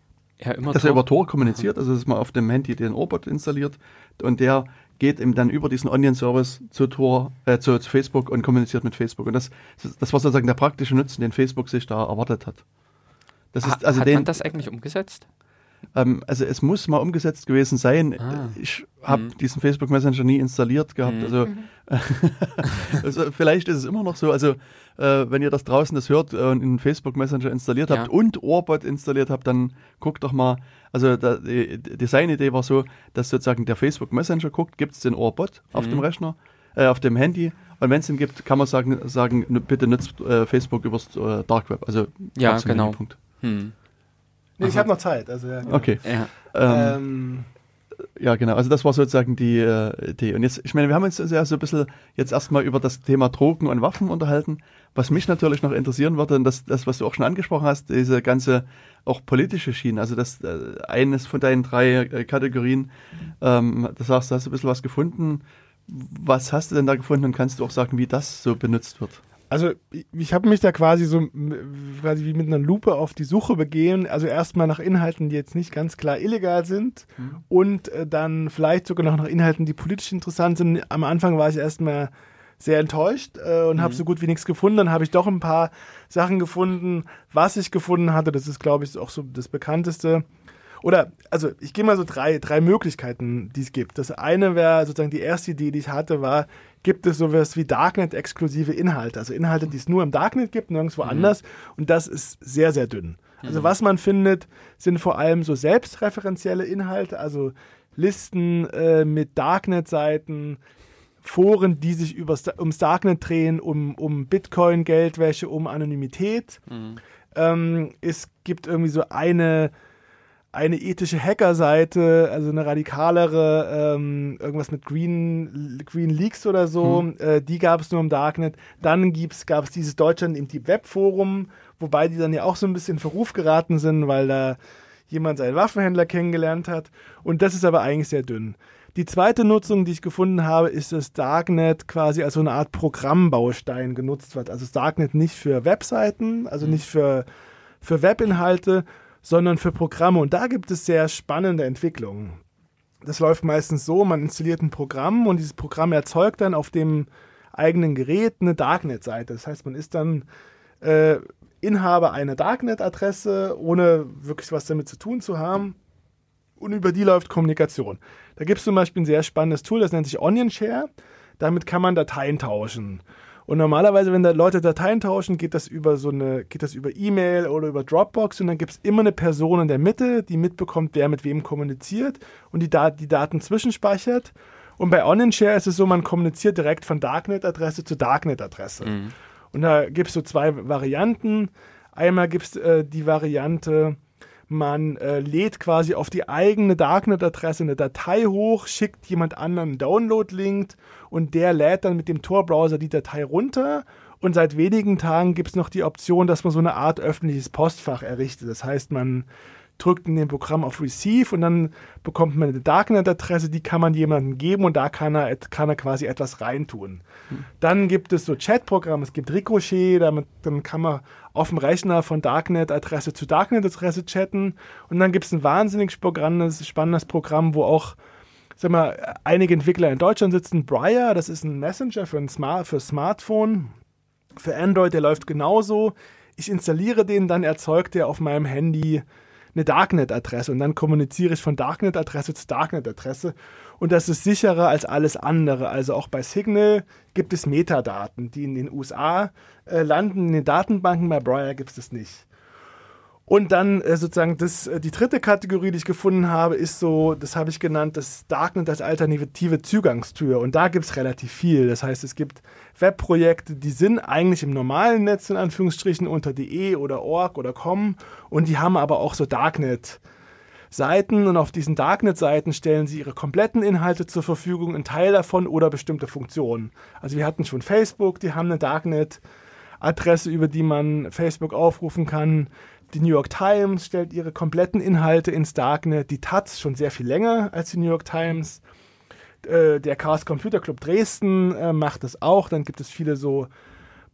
[SPEAKER 1] ja, dass er über Tor kommuniziert, also dass man auf dem Handy den Robot installiert und der geht eben dann über diesen Onion-Service zu Tor, äh, zu, zu, Facebook und kommuniziert mit Facebook. Und das, das war sozusagen der praktische Nutzen, den Facebook sich da erwartet hat.
[SPEAKER 2] Das ist, also hat den, man das eigentlich umgesetzt?
[SPEAKER 1] Ähm, also es muss mal umgesetzt gewesen sein. Ah. Ich habe mhm. diesen Facebook Messenger nie installiert gehabt. Mhm. Also, also, vielleicht ist es immer noch so. Also äh, wenn ihr das draußen das hört äh, und einen Facebook Messenger installiert habt ja. und Orbot installiert habt, dann guckt doch mal. Also da, die Designidee war so, dass sozusagen der Facebook Messenger guckt, gibt es den Orbot mhm. auf dem Rechner, äh, auf dem Handy. Und wenn es ihn gibt, kann man sagen, sagen bitte nutzt äh, Facebook übers äh, Dark Web. Also
[SPEAKER 2] ja, genau. Punkt. Hm.
[SPEAKER 3] Nee, ich habe noch Zeit. Also, ja,
[SPEAKER 1] genau. Okay. Ja. Ähm, ähm, ja, genau. Also das war sozusagen die äh, Idee. Und jetzt, ich meine, wir haben uns ja so ein bisschen jetzt erstmal über das Thema Drogen und Waffen unterhalten. Was mich natürlich noch interessieren würde, und das, das was du auch schon angesprochen hast, diese ganze auch politische Schiene. Also das äh, eines von deinen drei äh, Kategorien, ähm, da sagst du, hast du ein bisschen was gefunden. Was hast du denn da gefunden und kannst du auch sagen, wie das so benutzt wird?
[SPEAKER 3] Also ich, habe mich da quasi so quasi wie mit einer Lupe auf die Suche begeben. Also erstmal nach Inhalten, die jetzt nicht ganz klar illegal sind mhm. und äh, dann vielleicht sogar noch nach Inhalten, die politisch interessant sind. Am Anfang war ich erstmal sehr enttäuscht äh, und mhm. habe so gut wie nichts gefunden. Dann habe ich doch ein paar Sachen gefunden. Was ich gefunden hatte, das ist, glaube ich, auch so das bekannteste. Oder, also ich gehe mal so drei, drei Möglichkeiten, die es gibt. Das eine wäre sozusagen die erste Idee, die ich hatte, war, gibt es sowas wie Darknet-exklusive Inhalte. Also Inhalte, die es nur im Darknet gibt, nirgendwo mhm. anders. Und das ist sehr, sehr dünn. Also mhm. was man findet, sind vor allem so selbstreferenzielle Inhalte, also Listen äh, mit Darknet-Seiten, Foren, die sich übers, ums Darknet drehen, um, um Bitcoin, Geldwäsche, um Anonymität. Mhm. Ähm, es gibt irgendwie so eine eine ethische Hackerseite, also eine radikalere, ähm, irgendwas mit Green, Green Leaks oder so, hm. äh, die gab es nur im Darknet. Dann gab es dieses Deutschland im Deep Web Forum, wobei die dann ja auch so ein bisschen in Verruf geraten sind, weil da jemand seinen Waffenhändler kennengelernt hat. Und das ist aber eigentlich sehr dünn. Die zweite Nutzung, die ich gefunden habe, ist, dass Darknet quasi als so eine Art Programmbaustein genutzt wird. Also Darknet nicht für Webseiten, also hm. nicht für, für Webinhalte, sondern für Programme. Und da gibt es sehr spannende Entwicklungen. Das läuft meistens so, man installiert ein Programm und dieses Programm erzeugt dann auf dem eigenen Gerät eine Darknet-Seite. Das heißt, man ist dann äh, Inhaber einer Darknet-Adresse, ohne wirklich was damit zu tun zu haben. Und über die läuft Kommunikation. Da gibt es zum Beispiel ein sehr spannendes Tool, das nennt sich Onion Share. Damit kann man Dateien tauschen. Und normalerweise, wenn da Leute Dateien tauschen, geht das über so eine, geht das über E-Mail oder über Dropbox und dann gibt es immer eine Person in der Mitte, die mitbekommt, wer mit wem kommuniziert und die, Dat die Daten zwischenspeichert. Und bei OnInShare ist es so, man kommuniziert direkt von Darknet-Adresse zu Darknet-Adresse. Mhm. Und da gibt es so zwei Varianten. Einmal gibt es äh, die Variante, man äh, lädt quasi auf die eigene Darknet-Adresse eine Datei hoch, schickt jemand anderen einen Download-Link und der lädt dann mit dem Tor-Browser die Datei runter. Und seit wenigen Tagen gibt es noch die Option, dass man so eine Art öffentliches Postfach errichtet. Das heißt, man drückt in dem Programm auf Receive und dann bekommt man eine Darknet-Adresse, die kann man jemandem geben und da kann er, kann er quasi etwas reintun. Hm. Dann gibt es so Chat-Programme, es gibt Ricochet, damit, dann kann man auf dem Rechner von Darknet-Adresse zu Darknet-Adresse chatten und dann gibt es ein wahnsinnig spannendes, spannendes Programm, wo auch sag mal, einige Entwickler in Deutschland sitzen. Briar, das ist ein Messenger für ein Smart, für Smartphone, für Android, der läuft genauso. Ich installiere den, dann erzeugt er auf meinem Handy eine Darknet-Adresse und dann kommuniziere ich von Darknet-Adresse zu Darknet-Adresse und das ist sicherer als alles andere. Also auch bei Signal gibt es Metadaten, die in den USA äh, landen, in den Datenbanken, bei Briar gibt es das nicht. Und dann äh, sozusagen das, äh, die dritte Kategorie, die ich gefunden habe, ist so, das habe ich genannt, das Darknet als alternative Zugangstür. Und da gibt es relativ viel. Das heißt, es gibt Webprojekte, die sind eigentlich im normalen Netz in Anführungsstrichen unter de oder org oder com und die haben aber auch so Darknet. Seiten und auf diesen Darknet-Seiten stellen sie ihre kompletten Inhalte zur Verfügung, ein Teil davon oder bestimmte Funktionen. Also wir hatten schon Facebook, die haben eine Darknet-Adresse, über die man Facebook aufrufen kann. Die New York Times stellt ihre kompletten Inhalte ins Darknet. Die Taz schon sehr viel länger als die New York Times. Äh, der Chaos Computer Club Dresden äh, macht das auch. Dann gibt es viele so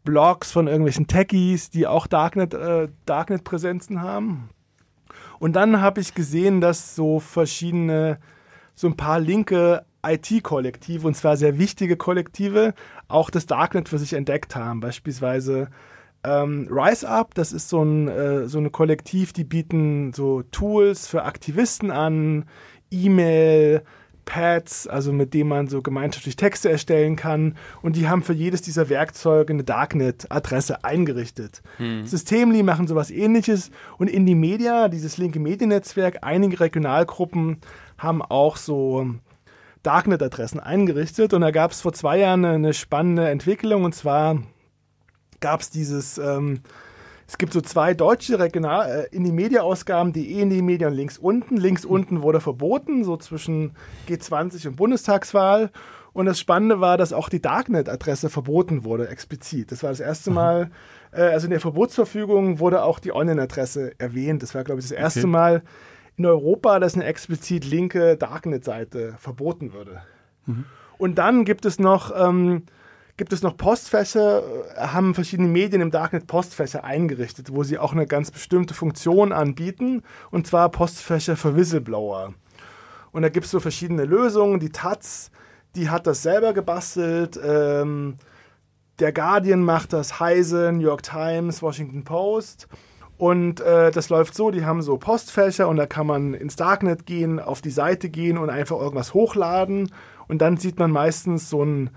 [SPEAKER 3] Blogs von irgendwelchen Techies, die auch Darknet, äh, Darknet-Präsenzen haben. Und dann habe ich gesehen, dass so verschiedene, so ein paar linke IT-Kollektive, und zwar sehr wichtige Kollektive, auch das Darknet für sich entdeckt haben. Beispielsweise ähm, Rise Up, das ist so ein äh, so eine Kollektiv, die bieten so Tools für Aktivisten an, E-Mail, Pads, also mit denen man so gemeinschaftlich Texte erstellen kann. Und die haben für jedes dieser Werkzeuge eine Darknet-Adresse eingerichtet. Hm. Systemli machen sowas ähnliches. Und in die Media, dieses linke Mediennetzwerk, einige Regionalgruppen haben auch so Darknet-Adressen eingerichtet. Und da gab es vor zwei Jahren eine spannende Entwicklung. Und zwar gab es dieses, ähm, es gibt so zwei deutsche Regional, äh, in die Media-Ausgaben, die eh in die Medien links unten. Links mhm. unten wurde verboten, so zwischen G20 und Bundestagswahl. Und das Spannende war, dass auch die Darknet-Adresse verboten wurde, explizit. Das war das erste Mal, äh, also in der Verbotsverfügung wurde auch die Online-Adresse erwähnt. Das war, glaube ich, das erste okay. Mal in Europa, dass eine explizit linke Darknet-Seite verboten würde. Mhm. Und dann gibt es noch ähm, gibt es noch Postfächer, äh, haben verschiedene Medien im Darknet Postfächer eingerichtet, wo sie auch eine ganz bestimmte Funktion anbieten, und zwar Postfächer für Whistleblower. Und da gibt es so verschiedene Lösungen. Die Taz, die hat das selber gebastelt. Ähm, der Guardian macht das, Heise, New York Times, Washington Post. Und äh, das läuft so, die haben so Postfächer und da kann man ins Darknet gehen, auf die Seite gehen und einfach irgendwas hochladen. Und dann sieht man meistens so einen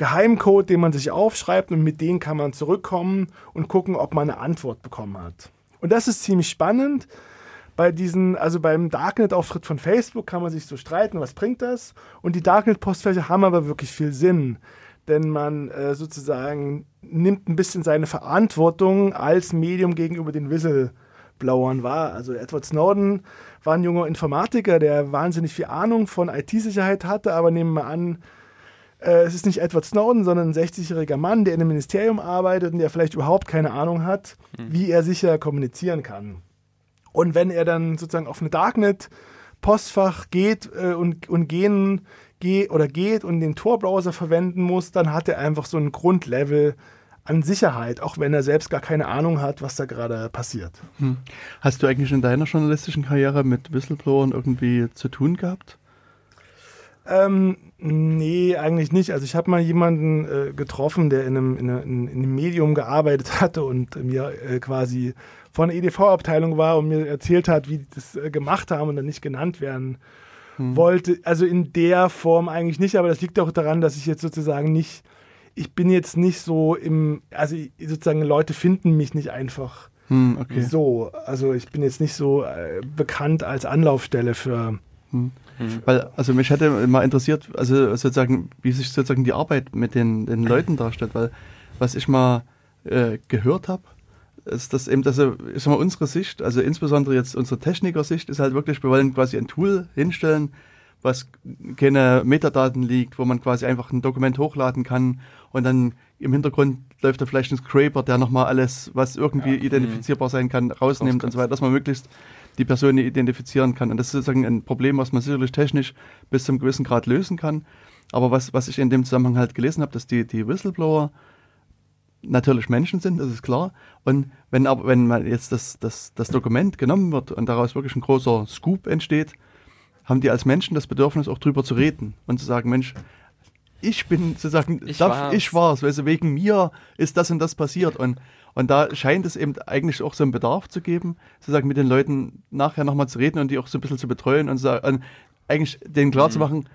[SPEAKER 3] Geheimcode, den man sich aufschreibt und mit dem kann man zurückkommen und gucken, ob man eine Antwort bekommen hat. Und das ist ziemlich spannend. Bei diesen, also beim Darknet-Auftritt von Facebook kann man sich so streiten, was bringt das? Und die Darknet-Postfächer haben aber wirklich viel Sinn denn man äh, sozusagen nimmt ein bisschen seine Verantwortung als Medium gegenüber den Whistleblowern wahr. Also Edward Snowden war ein junger Informatiker, der wahnsinnig viel Ahnung von IT-Sicherheit hatte, aber nehmen wir an, äh, es ist nicht Edward Snowden, sondern ein 60-jähriger Mann, der in einem Ministerium arbeitet und der vielleicht überhaupt keine Ahnung hat, mhm. wie er sicher kommunizieren kann. Und wenn er dann sozusagen auf eine Darknet Postfach geht äh, und, und gehen geht oder geht und den Tor-Browser verwenden muss, dann hat er einfach so ein Grundlevel an Sicherheit, auch wenn er selbst gar keine Ahnung hat, was da gerade passiert. Hm.
[SPEAKER 1] Hast du eigentlich in deiner journalistischen Karriere mit Whistleblowern irgendwie zu tun gehabt?
[SPEAKER 3] Ähm, nee, eigentlich nicht. Also ich habe mal jemanden äh, getroffen, der in einem, in, einem, in einem, Medium gearbeitet hatte und mir äh, quasi von der EDV-Abteilung war und mir erzählt hat, wie die das äh, gemacht haben und dann nicht genannt werden hm. wollte. Also in der Form eigentlich nicht, aber das liegt auch daran, dass ich jetzt sozusagen nicht, ich bin jetzt nicht so im, also sozusagen Leute finden mich nicht einfach hm, okay. so. Also ich bin jetzt nicht so äh, bekannt als Anlaufstelle für. Hm.
[SPEAKER 1] Hm. Weil, also mich hätte mal interessiert, also sozusagen, wie sich sozusagen die Arbeit mit den, den Leuten darstellt, weil was ich mal äh, gehört habe, ist das eben, also ich sag mal, unsere Sicht, also insbesondere jetzt unsere Techniker-Sicht, ist halt wirklich, wir wollen quasi ein Tool hinstellen, was keine Metadaten liegt, wo man quasi einfach ein Dokument hochladen kann und dann im Hintergrund läuft da vielleicht ein Scraper, der nochmal alles, was irgendwie ja, identifizierbar sein kann, rausnimmt und so weiter, dass man möglichst die Person identifizieren kann. Und das ist sozusagen ein Problem, was man sicherlich technisch bis zum gewissen Grad lösen kann. Aber was, was ich in dem Zusammenhang halt gelesen habe, dass die, die Whistleblower natürlich Menschen sind, das ist klar. Und wenn aber, wenn mal jetzt das, das, das Dokument genommen wird und daraus wirklich ein großer Scoop entsteht, haben die als Menschen das Bedürfnis, auch drüber zu reden und zu sagen, Mensch, ich bin sozusagen, ich darf, war's. ich war's, weil wegen mir ist das und das passiert. Und, und da scheint es eben eigentlich auch so einen Bedarf zu geben, sozusagen mit den Leuten nachher nochmal zu reden und die auch so ein bisschen zu betreuen und, sagen, und eigentlich denen klarzumachen, mhm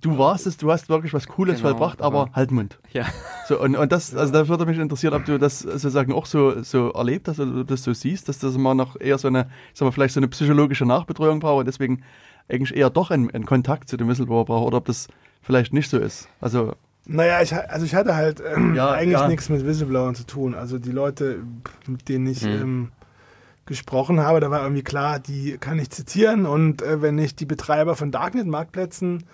[SPEAKER 1] du warst es, du hast wirklich was Cooles genau, vollbracht, aber halt Mund. Ja. So, und, und das, also da würde mich interessieren, ob du das sozusagen auch so, so erlebt hast oder ob du das so siehst, dass das immer noch eher so eine, sagen wir, vielleicht so eine psychologische Nachbetreuung braucht und deswegen eigentlich eher doch einen, einen Kontakt zu dem Whistleblower braucht oder ob das vielleicht nicht so ist. Also.
[SPEAKER 3] Naja, ich, also ich hatte halt ähm, ja, eigentlich ja. nichts mit Whistleblowern zu tun. Also die Leute, mit denen ich hm. ähm, gesprochen habe, da war irgendwie klar, die kann ich zitieren und äh, wenn ich die Betreiber von Darknet-Marktplätzen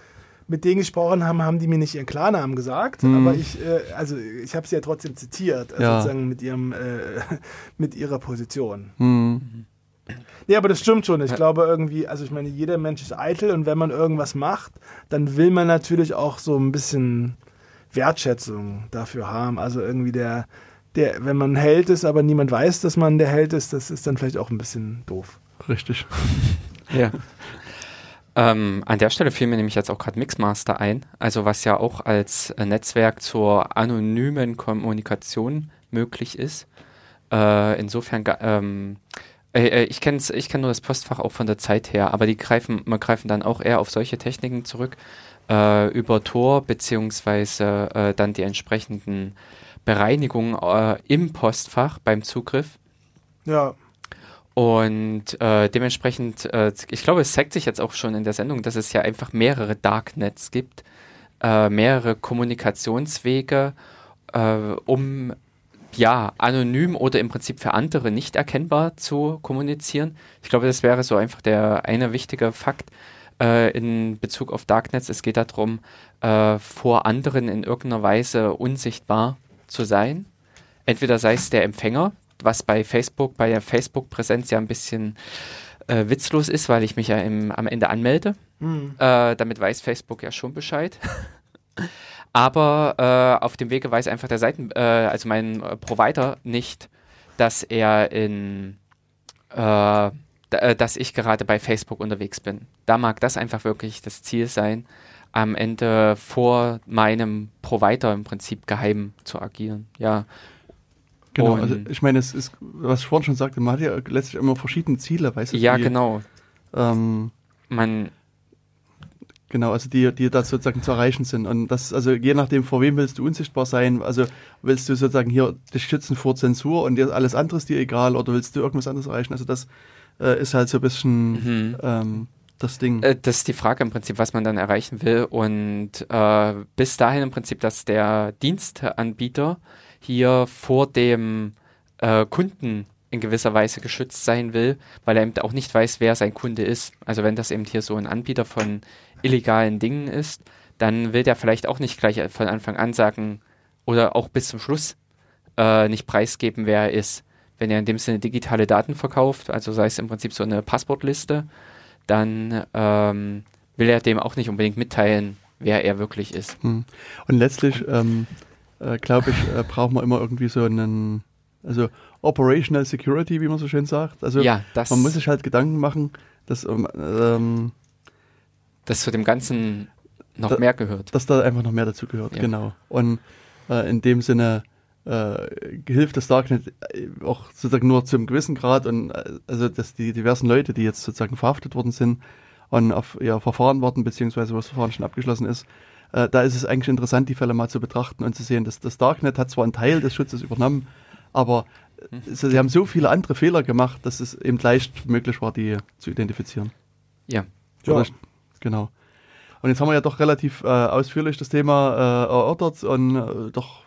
[SPEAKER 3] mit denen gesprochen haben, haben die mir nicht ihren Klarnamen gesagt, mhm. aber ich, äh, also ich habe sie ja trotzdem zitiert, also ja. sozusagen mit ihrem, äh, mit ihrer Position. Mhm. Ja, aber das stimmt schon. Ich glaube irgendwie, also ich meine, jeder Mensch ist eitel und wenn man irgendwas macht, dann will man natürlich auch so ein bisschen Wertschätzung dafür haben. Also irgendwie der, der, wenn man Held ist, aber niemand weiß, dass man der Held ist, das ist dann vielleicht auch ein bisschen doof.
[SPEAKER 1] Richtig.
[SPEAKER 2] ja. Ähm, an der Stelle fiel mir nämlich jetzt auch gerade Mixmaster ein, also was ja auch als äh, Netzwerk zur anonymen Kommunikation möglich ist. Äh, insofern, ähm, äh, äh ich kenne ich kenn nur das Postfach auch von der Zeit her, aber die greifen, man greifen dann auch eher auf solche Techniken zurück, äh, über Tor beziehungsweise äh, dann die entsprechenden Bereinigungen im Postfach beim Zugriff.
[SPEAKER 3] Ja.
[SPEAKER 2] Und äh, dementsprechend, äh, ich glaube, es zeigt sich jetzt auch schon in der Sendung, dass es ja einfach mehrere Darknets gibt, äh, mehrere Kommunikationswege, äh, um ja anonym oder im Prinzip für andere nicht erkennbar zu kommunizieren. Ich glaube, das wäre so einfach der eine wichtige Fakt äh, in Bezug auf Darknets. Es geht darum, äh, vor anderen in irgendeiner Weise unsichtbar zu sein. Entweder sei es der Empfänger, was bei Facebook, bei der Facebook-Präsenz ja ein bisschen äh, witzlos ist, weil ich mich ja im, am Ende anmelde. Mhm. Damit weiß Facebook ja schon Bescheid. Aber äh, auf dem Wege weiß einfach der Seiten, äh, also mein Provider nicht, dass er in, äh, dass ich gerade bei Facebook unterwegs bin. Da mag das einfach wirklich das Ziel sein, am Ende vor meinem Provider im Prinzip geheim zu agieren. Ja.
[SPEAKER 1] Genau, also ich meine, es ist, was ich vorhin schon sagte, man hat ja letztlich immer verschiedene Ziele, weißt du?
[SPEAKER 2] Ja, die, genau. Ähm, man
[SPEAKER 1] Genau, also die, die da sozusagen zu erreichen sind. Und das, also je nachdem, vor wem willst du unsichtbar sein, also willst du sozusagen hier dich schützen vor Zensur und dir alles andere ist dir egal oder willst du irgendwas anderes erreichen? Also das äh, ist halt so ein bisschen mhm. ähm, das Ding.
[SPEAKER 2] Äh, das ist die Frage im Prinzip, was man dann erreichen will. Und äh, bis dahin im Prinzip, dass der Dienstanbieter hier vor dem äh, Kunden in gewisser Weise geschützt sein will, weil er eben auch nicht weiß, wer sein Kunde ist. Also wenn das eben hier so ein Anbieter von illegalen Dingen ist, dann will der vielleicht auch nicht gleich von Anfang an sagen oder auch bis zum Schluss äh, nicht preisgeben, wer er ist. Wenn er in dem Sinne digitale Daten verkauft, also sei es im Prinzip so eine Passwortliste, dann ähm, will er dem auch nicht unbedingt mitteilen, wer er wirklich ist. Hm.
[SPEAKER 1] Und letztlich, ähm, äh, glaube ich, äh, braucht man immer irgendwie so einen, also Operational Security, wie man so schön sagt. Also ja, man muss sich halt Gedanken machen, dass ähm,
[SPEAKER 2] dass zu dem Ganzen noch da, mehr gehört.
[SPEAKER 1] Dass da einfach noch mehr dazu gehört, ja. genau. Und äh, in dem Sinne äh, hilft das Darknet äh, auch sozusagen nur zum gewissen Grad und äh, also dass die diversen Leute, die jetzt sozusagen verhaftet worden sind und auf ihr Verfahren warten, beziehungsweise wo das Verfahren schon abgeschlossen ist, äh, da ist es eigentlich interessant, die Fälle mal zu betrachten und zu sehen, dass das Darknet hat zwar einen Teil des Schutzes übernommen, aber mhm. sie haben so viele andere Fehler gemacht, dass es eben leicht möglich war, die zu identifizieren.
[SPEAKER 2] Ja.
[SPEAKER 1] Oder, ja. Genau. Und jetzt haben wir ja doch relativ äh, ausführlich das Thema äh, erörtert und äh, doch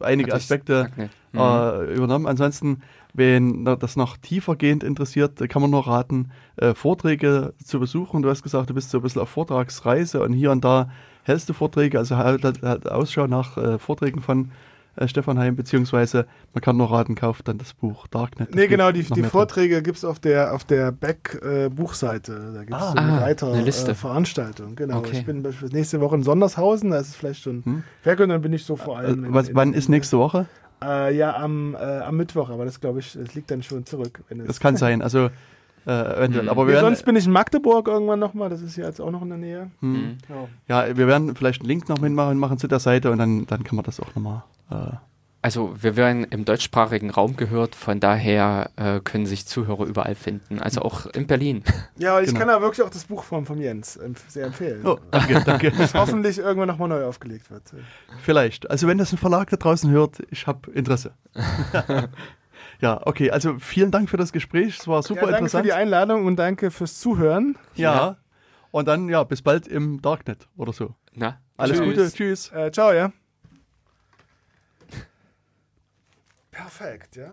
[SPEAKER 1] einige Aspekte mhm. Äh, übernommen. Ansonsten, wen das noch tiefergehend interessiert, kann man nur raten, äh, Vorträge zu besuchen. Du hast gesagt, du bist so ein bisschen auf Vortragsreise und hier und da hältst du Vorträge, also halt, halt, halt Ausschau nach äh, Vorträgen von äh, Stefan Heim, beziehungsweise man kann nur raten, kauft dann das Buch Darknet.
[SPEAKER 3] Nee, genau, die, die Vorträge gibt es auf der, auf der Back-Buchseite. Äh, da gibt es ah, so eine Reiter eine Liste. Äh, Veranstaltung. Genau. Okay. Ich bin nächste Woche in Sondershausen, da ist es vielleicht schon hm. weg und dann bin ich so vor allem.
[SPEAKER 1] In, Was, in, wann in, ist nächste Woche?
[SPEAKER 3] Äh, ja, am, äh, am Mittwoch, aber das glaube ich, das liegt dann schon zurück.
[SPEAKER 1] das kann sein. Also äh, eventuell. Aber
[SPEAKER 3] wir ja, sonst bin ich in Magdeburg irgendwann nochmal, das ist ja jetzt auch noch in der Nähe. Hm.
[SPEAKER 1] Mhm. Ja. ja. wir werden vielleicht einen Link noch mitmachen machen zu der Seite und dann, dann kann man das auch nochmal. Äh,
[SPEAKER 2] also wir werden im deutschsprachigen Raum gehört, von daher äh, können sich Zuhörer überall finden, also auch in Berlin.
[SPEAKER 3] Ja, ich genau. kann da wirklich auch das Buch von, von Jens sehr empfehlen. Oh, danke, danke. Das hoffentlich irgendwann nochmal neu aufgelegt wird.
[SPEAKER 1] Vielleicht. Also wenn das ein Verlag da draußen hört, ich habe Interesse. Ja, okay, also vielen Dank für das Gespräch. Es war super ja,
[SPEAKER 3] danke
[SPEAKER 1] interessant.
[SPEAKER 3] Danke für die Einladung und danke fürs Zuhören.
[SPEAKER 1] Ja. ja. Und dann, ja, bis bald im Darknet oder so.
[SPEAKER 2] Na,
[SPEAKER 1] alles tschüss. Gute. Tschüss.
[SPEAKER 3] Äh, ciao, ja. Perfekt, ja.